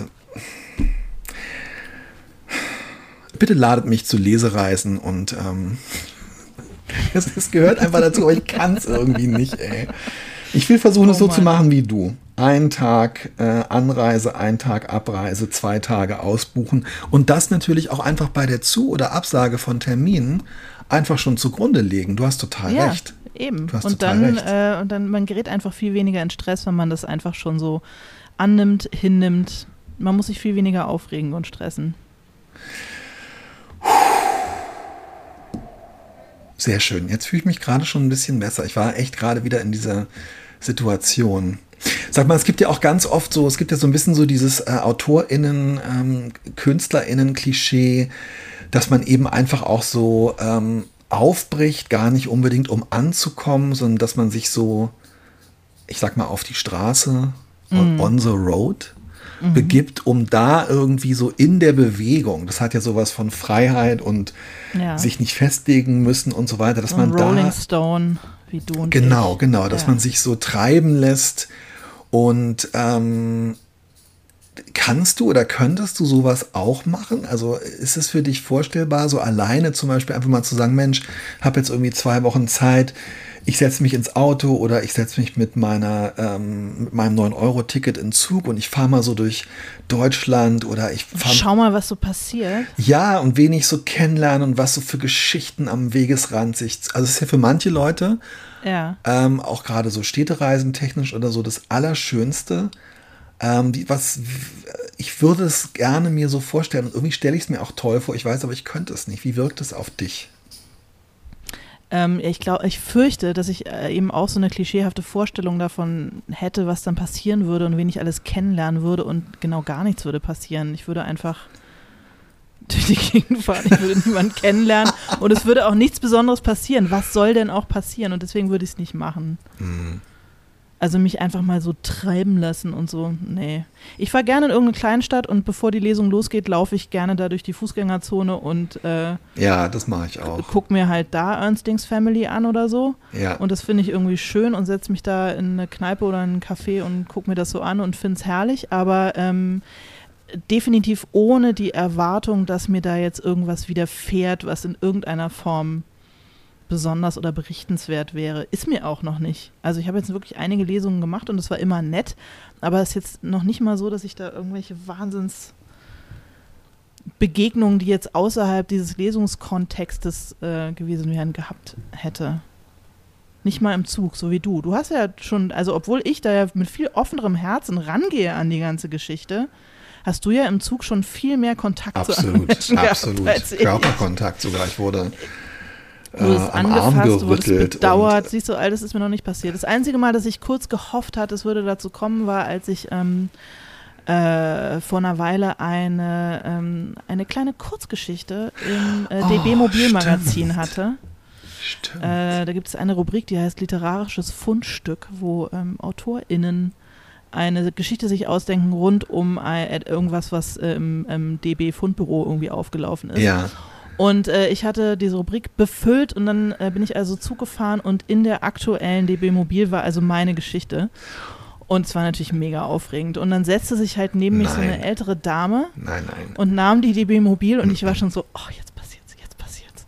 bitte ladet mich zu Lesereisen und ähm, es, es gehört einfach dazu, aber ich kann es irgendwie nicht, ey. Ich will versuchen, oh, es so Mann. zu machen wie du ein Tag äh, Anreise, ein Tag Abreise, zwei Tage ausbuchen und das natürlich auch einfach bei der Zu- oder Absage von Terminen einfach schon zugrunde legen. Du hast total ja, recht. Eben. und dann, äh, und dann, man gerät einfach viel weniger in Stress, wenn man das einfach schon so annimmt, hinnimmt. Man muss sich viel weniger aufregen und stressen. Sehr schön. Jetzt fühle ich mich gerade schon ein bisschen besser. Ich war echt gerade wieder in dieser Situation. Sag mal, es gibt ja auch ganz oft so, es gibt ja so ein bisschen so dieses äh, AutorInnen, ähm, KünstlerInnen-Klischee, dass man eben einfach auch so ähm, aufbricht, gar nicht unbedingt um anzukommen, sondern dass man sich so, ich sag mal, auf die Straße, mm. on the road, mhm. begibt, um da irgendwie so in der Bewegung, das hat ja sowas von Freiheit und ja. sich nicht festlegen müssen und so weiter, dass so man Rolling da. Stone, wie du und Genau, ich. genau, dass ja. man sich so treiben lässt und ähm, kannst du oder könntest du sowas auch machen? Also ist es für dich vorstellbar, so alleine zum Beispiel einfach mal zu sagen, Mensch, habe jetzt irgendwie zwei Wochen Zeit, ich setze mich ins Auto oder ich setze mich mit meiner ähm, mit meinem 9-Euro-Ticket in Zug und ich fahre mal so durch Deutschland oder ich fahre. Schau mal, was so passiert. Ja, und wenig so kennenlernen und was so für Geschichten am Wegesrand sich. Also es ist ja für manche Leute ja. Ähm, auch gerade so Städtereisen technisch oder so das Allerschönste. Ähm, die, was, ich würde es gerne mir so vorstellen und irgendwie stelle ich es mir auch toll vor. Ich weiß aber, ich könnte es nicht. Wie wirkt es auf dich? Ähm, ich glaube, ich fürchte, dass ich äh, eben auch so eine klischeehafte Vorstellung davon hätte, was dann passieren würde und wen ich alles kennenlernen würde und genau gar nichts würde passieren. Ich würde einfach durch die Gegend fahren. Ich würde niemanden kennenlernen und es würde auch nichts Besonderes passieren. Was soll denn auch passieren? Und deswegen würde ich es nicht machen. Mhm. Also mich einfach mal so treiben lassen und so. Nee. Ich fahre gerne in irgendeine Kleinstadt und bevor die Lesung losgeht, laufe ich gerne da durch die Fußgängerzone und äh, Ja, das mache ich auch. Guck mir halt da Ernstings Family an oder so. Ja. Und das finde ich irgendwie schön und setze mich da in eine Kneipe oder in einen Café und gucke mir das so an und finde es herrlich. Aber ähm, definitiv ohne die Erwartung, dass mir da jetzt irgendwas widerfährt, was in irgendeiner Form besonders oder berichtenswert wäre. Ist mir auch noch nicht. Also ich habe jetzt wirklich einige Lesungen gemacht und es war immer nett, aber es ist jetzt noch nicht mal so, dass ich da irgendwelche Wahnsinns Begegnungen, die jetzt außerhalb dieses Lesungskontextes äh, gewesen wären, gehabt hätte. Nicht mal im Zug, so wie du. Du hast ja schon, also obwohl ich da ja mit viel offenerem Herzen rangehe an die ganze Geschichte, hast du ja im Zug schon viel mehr Kontakt absolut, zu anderen absolut. ich. Körperkontakt sogar. Ich wurde Du wurdest äh, am Arm angefasst, du wurdest gerüttelt. bedauert. und- Siehst du, all das ist mir noch nicht passiert. Das einzige Mal, dass ich kurz gehofft hatte, es würde dazu kommen, war, als ich ähm, äh, vor einer Weile eine, ähm, eine kleine Kurzgeschichte im äh, Oh, DB Mobilmagazin stimmt. hatte. Stimmt. Äh, da gibt es eine Rubrik, die heißt Literarisches Fundstück, wo ähm, AutorInnen eine Geschichte sich ausdenken rund um ein, äh, irgendwas, was äh, im, im DB Fundbüro irgendwie aufgelaufen ist. ja. Und äh, ich hatte diese Rubrik befüllt und dann äh, bin ich also zugefahren und in der aktuellen DB Mobil war also meine Geschichte. Und es war natürlich mega aufregend. Und dann setzte sich halt neben mich so Nein. eine ältere Dame Nein, nein. und nahm die DB Mobil und ich war schon so, oh, jetzt passiert's, jetzt passiert's.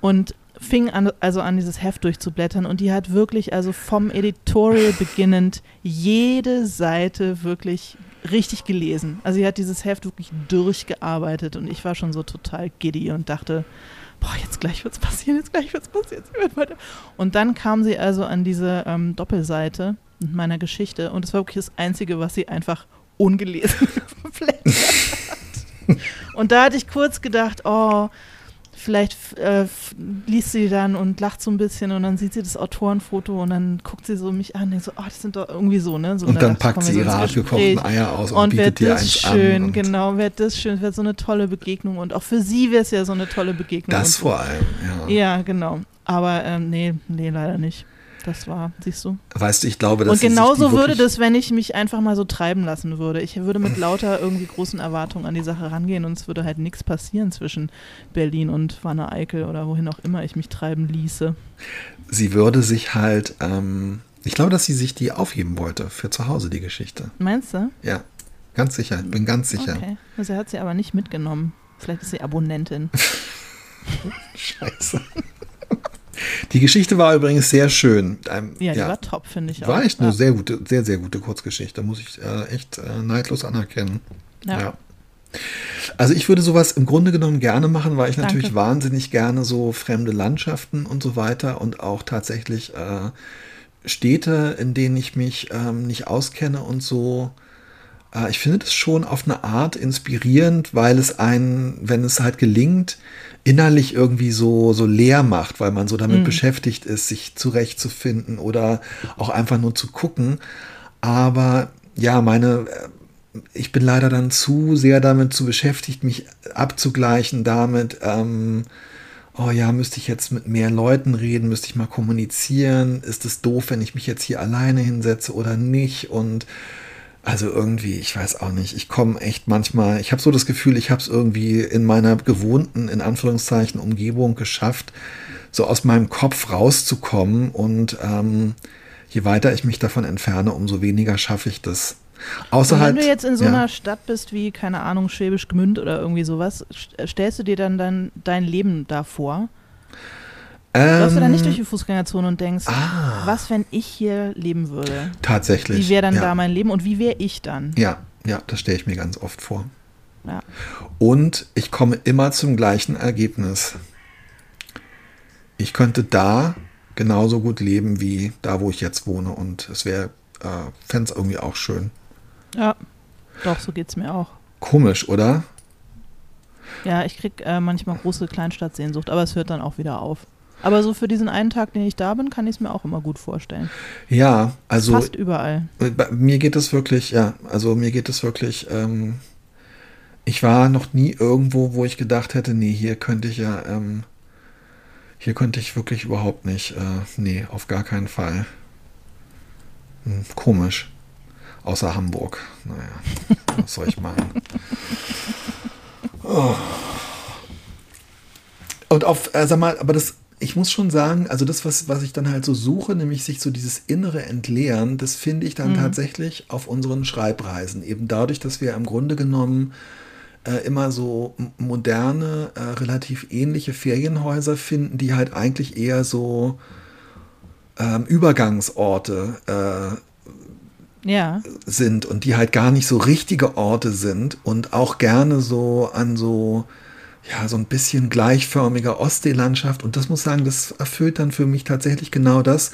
Und fing an, also an, dieses Heft durchzublättern und die hat wirklich, also vom Editorial beginnend, jede Seite wirklich richtig gelesen. Also sie hat dieses Heft wirklich durchgearbeitet und ich war schon so total giddy und dachte, boah, jetzt gleich wird's passieren, jetzt gleich wird's passieren. Und dann kam sie also an diese ähm, Doppelseite mit meiner Geschichte und es war wirklich das Einzige, was sie einfach ungelesen verblättert hat. Und da hatte ich kurz gedacht, oh, vielleicht äh, liest sie dann und lacht so ein bisschen und dann sieht sie das Autorenfoto und dann guckt sie so mich an und denkt so, oh, das sind doch irgendwie so, ne? So, Und dann dachte ich, packt sie ihre so hartgekochten. Eier aus und, Und bietet dir das eins schön, an. Und genau, wäre das schön, wäre so eine tolle Begegnung und auch für sie wäre es ja so eine tolle Begegnung. Das und vor allem, ja. Ja, genau. Aber ähm, nee, nee, leider nicht. Das war, siehst du. Weißt du, ich glaube, dass Und genauso würde das, wenn ich mich einfach mal so treiben lassen würde. Ich würde mit lauter irgendwie großen Erwartungen an die Sache rangehen und es würde halt nichts passieren zwischen Berlin und Wanne Eickel oder wohin auch immer ich mich treiben ließe. Sie würde sich halt, ähm, ich glaube, dass sie sich die aufheben wollte für zu Hause, die Geschichte. Meinst du? Ja, ganz sicher, bin ganz sicher. Okay. Also er hat sie aber nicht mitgenommen. Vielleicht ist sie Abonnentin. Scheiße. Die Geschichte war übrigens sehr schön. Ähm, Ja, die war top, finde ich auch. War echt ja. eine sehr gute, sehr, sehr gute Kurzgeschichte, muss ich äh, echt äh, neidlos anerkennen. Ja. Ja. Also ich würde sowas im Grunde genommen gerne machen, weil ich Danke. natürlich wahnsinnig gerne so fremde Landschaften und so weiter und auch tatsächlich äh, Städte, in denen ich mich ähm, nicht auskenne und so. Äh, ich finde das schon auf eine Art inspirierend, weil es einen, wenn es halt gelingt, innerlich irgendwie so, so leer macht, weil man so damit beschäftigt ist, sich zurechtzufinden oder auch einfach nur zu gucken. Aber ja, meine, äh, ich bin leider dann zu sehr damit zu beschäftigt, mich abzugleichen damit, ähm, oh ja, müsste ich jetzt mit mehr Leuten reden, müsste ich mal kommunizieren, ist es doof, wenn ich mich jetzt hier alleine hinsetze oder nicht? Und also irgendwie, ich weiß auch nicht, ich komme echt manchmal, ich habe so das Gefühl, ich habe es irgendwie in meiner gewohnten, in Anführungszeichen, Umgebung geschafft, so aus meinem Kopf rauszukommen und ähm, je weiter ich mich davon entferne, umso weniger schaffe ich das. Außer Und halt, wenn du jetzt in so ja. einer Stadt bist wie, keine Ahnung, Schwäbisch Gmünd oder irgendwie sowas, st- stellst du dir dann, dann dein Leben da vor? Läufst du dann nicht durch die Fußgängerzone und denkst, Ähm, ah. was, wenn ich hier leben würde? Tatsächlich. Wie wäre dann ja. da mein Leben und wie wäre ich dann? Ja, ja, das stelle ich mir ganz oft vor. Ja. Und ich komme immer zum gleichen Ergebnis. Ich könnte da genauso gut leben wie da, wo ich jetzt wohne. Und es wäre, äh, fände es irgendwie auch schön. Ja, doch, so geht's mir auch. Komisch, oder? Ja, ich krieg äh, manchmal große Kleinstadtsehnsucht, aber es hört dann auch wieder auf. Aber so für diesen einen Tag, den ich da bin, kann ich es mir auch immer gut vorstellen. Ja, also Fast überall. äh, mir geht es wirklich, ja, also mir geht es wirklich, ähm, ich war noch nie irgendwo, wo ich gedacht hätte, nee, hier könnte ich ja, ähm, hier könnte ich wirklich überhaupt nicht, äh, nee, auf gar keinen Fall. Hm, komisch. Außer Hamburg. Naja, was soll ich machen? Oh. Und auf, äh, sag mal, aber das, ich muss schon sagen, also das, was, was ich dann halt so suche, nämlich sich so dieses innere Entleeren, das finde ich dann tatsächlich auf unseren Schreibreisen. Eben dadurch, dass wir im Grunde genommen äh, immer so moderne, äh, relativ ähnliche Ferienhäuser finden, die halt eigentlich eher so ähm, Übergangsorte äh, Ja, sind und die halt gar nicht so richtige Orte sind und auch gerne so an so ja, so ein bisschen gleichförmiger Ostseelandschaft. Und das muss sagen, das erfüllt dann für mich tatsächlich genau das,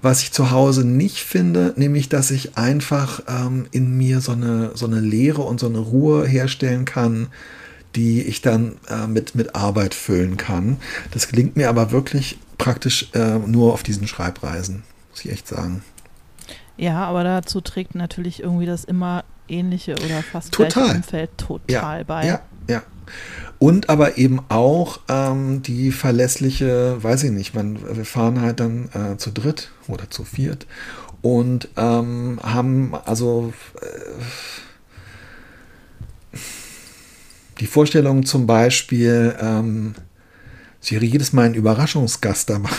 was ich zu Hause nicht finde, nämlich dass ich einfach ähm, in mir so eine, so eine Leere und so eine Ruhe herstellen kann, die ich dann äh, mit, mit Arbeit füllen kann. Das gelingt mir aber wirklich praktisch äh, nur auf diesen Schreibreisen, muss ich echt sagen. Ja, aber dazu trägt natürlich irgendwie das immer ähnliche oder fast total. gleiche Umfeld total ja, bei. Ja, ja. Und aber eben auch ähm, die verlässliche, weiß ich nicht, man, wir fahren halt dann äh, zu dritt oder zu viert und ähm, haben also äh, die Vorstellung zum Beispiel, ähm, wäre jedes Mal ein Überraschungsgast dabei.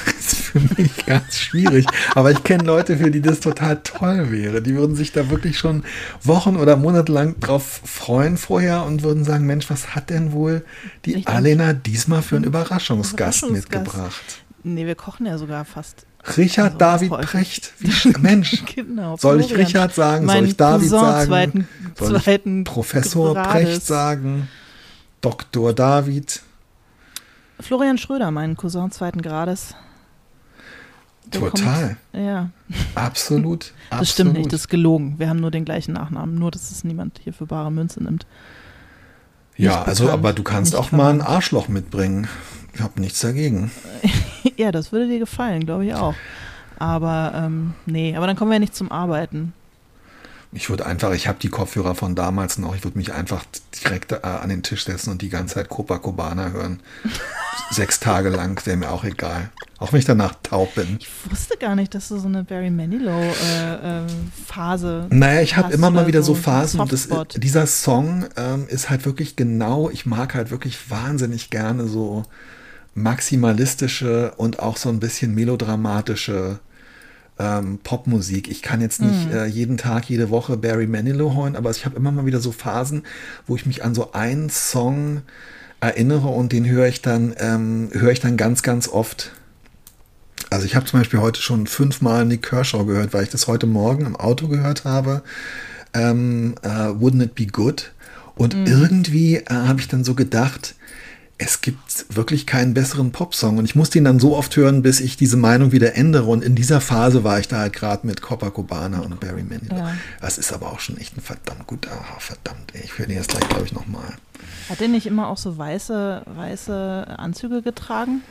Für mich ganz schwierig. Aber ich kenne Leute, für die das total toll wäre. Die würden sich da wirklich schon Wochen oder Monate lang drauf freuen vorher und würden sagen, Mensch, was hat denn wohl die Richtig. Alena diesmal für einen Überraschungsgast, Überraschungsgast mitgebracht? Nee, wir kochen ja sogar fast. Richard also, David Precht. Wie, Mensch, genau, soll ich Richard sagen? Soll ich David Cousin sagen? Zweiten, soll ich zweiten Professor Grades. Precht sagen? Doktor David? Florian Schröder, mein Cousin zweiten Grades. Total. Kommt, ja. Absolut. das absolut. stimmt nicht, das ist gelogen. Wir haben nur den gleichen Nachnamen, nur dass es niemand hier für bare Münze nimmt. Nicht ja, also, aber du kannst auch mal ein Arschloch mitbringen. Ich habe nichts dagegen. ja, das würde dir gefallen, glaube ich auch. Aber ähm, nee, aber dann kommen wir ja nicht zum Arbeiten. Ich würde einfach, ich habe die Kopfhörer von damals noch, ich würde mich einfach direkt äh, an den Tisch setzen und die ganze Zeit Copacabana hören. Sechs Tage lang, wäre mir auch egal. Auch wenn ich danach taub bin. Ich wusste gar nicht, dass du so eine Barry Manilow-Phase. Äh, äh, naja, ich habe immer mal wieder so, so Phasen. Und das, dieser Song ähm, ist halt wirklich genau, ich mag halt wirklich wahnsinnig gerne so maximalistische und auch so ein bisschen melodramatische ähm, Popmusik. Ich kann jetzt nicht mhm. äh, jeden Tag, jede Woche Barry Manilow hören, aber ich habe immer mal wieder so Phasen, wo ich mich an so einen Song erinnere und den höre ich dann, ähm, höre ich dann ganz, ganz oft. Also ich habe zum Beispiel heute schon fünfmal Nick Kershaw gehört, weil ich das heute Morgen im Auto gehört habe. Ähm, äh, Wouldn't it be good? Und mhm. irgendwie äh, habe ich dann so gedacht, es gibt wirklich keinen besseren Popsong. Und ich musste ihn dann so oft hören, bis ich diese Meinung wieder ändere. Und in dieser Phase war ich da halt gerade mit Copacabana und Barry Manilow. Ja. Das ist aber auch schon echt ein verdammt guter, oh, verdammt, ey. ich höre den jetzt gleich, glaube ich, nochmal. Hat der nicht immer auch so weiße, weiße Anzüge getragen?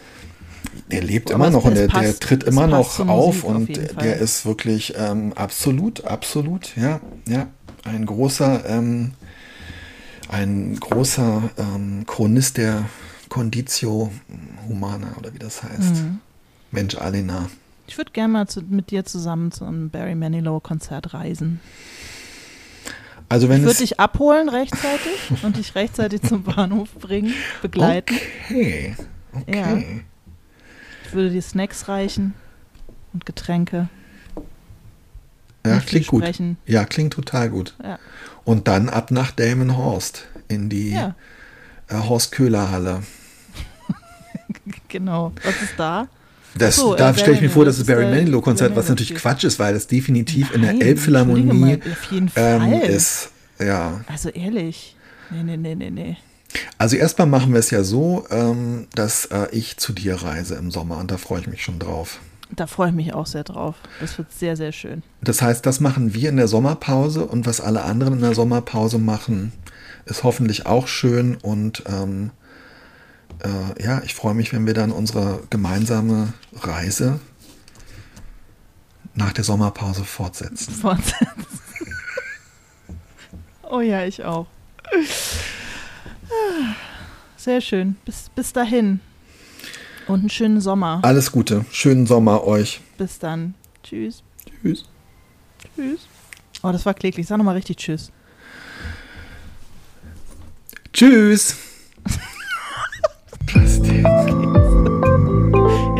Der lebt aber immer noch und der, passt, der tritt immer noch auf und auf der ist wirklich ähm, absolut, absolut, ja, ja, ein großer ähm, ein großer ähm, Chronist der Conditio Humana oder wie das heißt. Mhm. Mensch Alena. Ich würde gerne mal zu, mit dir zusammen zu einem Barry Manilow-Konzert reisen. Also wenn ich würde dich abholen rechtzeitig und dich rechtzeitig zum Bahnhof bringen, begleiten. Okay. okay. Ja. Ich würde dir Snacks reichen und Getränke. Ja, klingt gut. Ja, klingt total gut. Ja. Und dann ab nach Delmenhorst in die ja. äh, Horst Köhler Halle. genau. Was ist da? Das, so, da äh, stelle ich mir vor, das ist Barry Manilow Konzert, was natürlich Quatsch ist, weil das definitiv Nein, in der Elbphilharmonie ähm, ist. Ja. Also ehrlich. Nee, nee, nee, nee, nee. Also erstmal machen wir es ja so, ähm, dass äh, ich zu dir reise im Sommer und da freue ich mich schon drauf. Da freue ich mich auch sehr drauf. Das wird sehr, sehr schön. Das heißt, das machen wir in der Sommerpause und was alle anderen in der Sommerpause machen, ist hoffentlich auch schön. Und ähm, äh, ja, ich freue mich, wenn wir dann unsere gemeinsame Reise nach der Sommerpause fortsetzen. Fortsetzen. oh ja, ich auch. Sehr schön. Bis, bis dahin. Und einen schönen Sommer. Alles Gute. Schönen Sommer euch. Bis dann. Tschüss. Tschüss. Tschüss. Oh, das war kläglich. Sag nochmal richtig Tschüss. Tschüss. Plastik.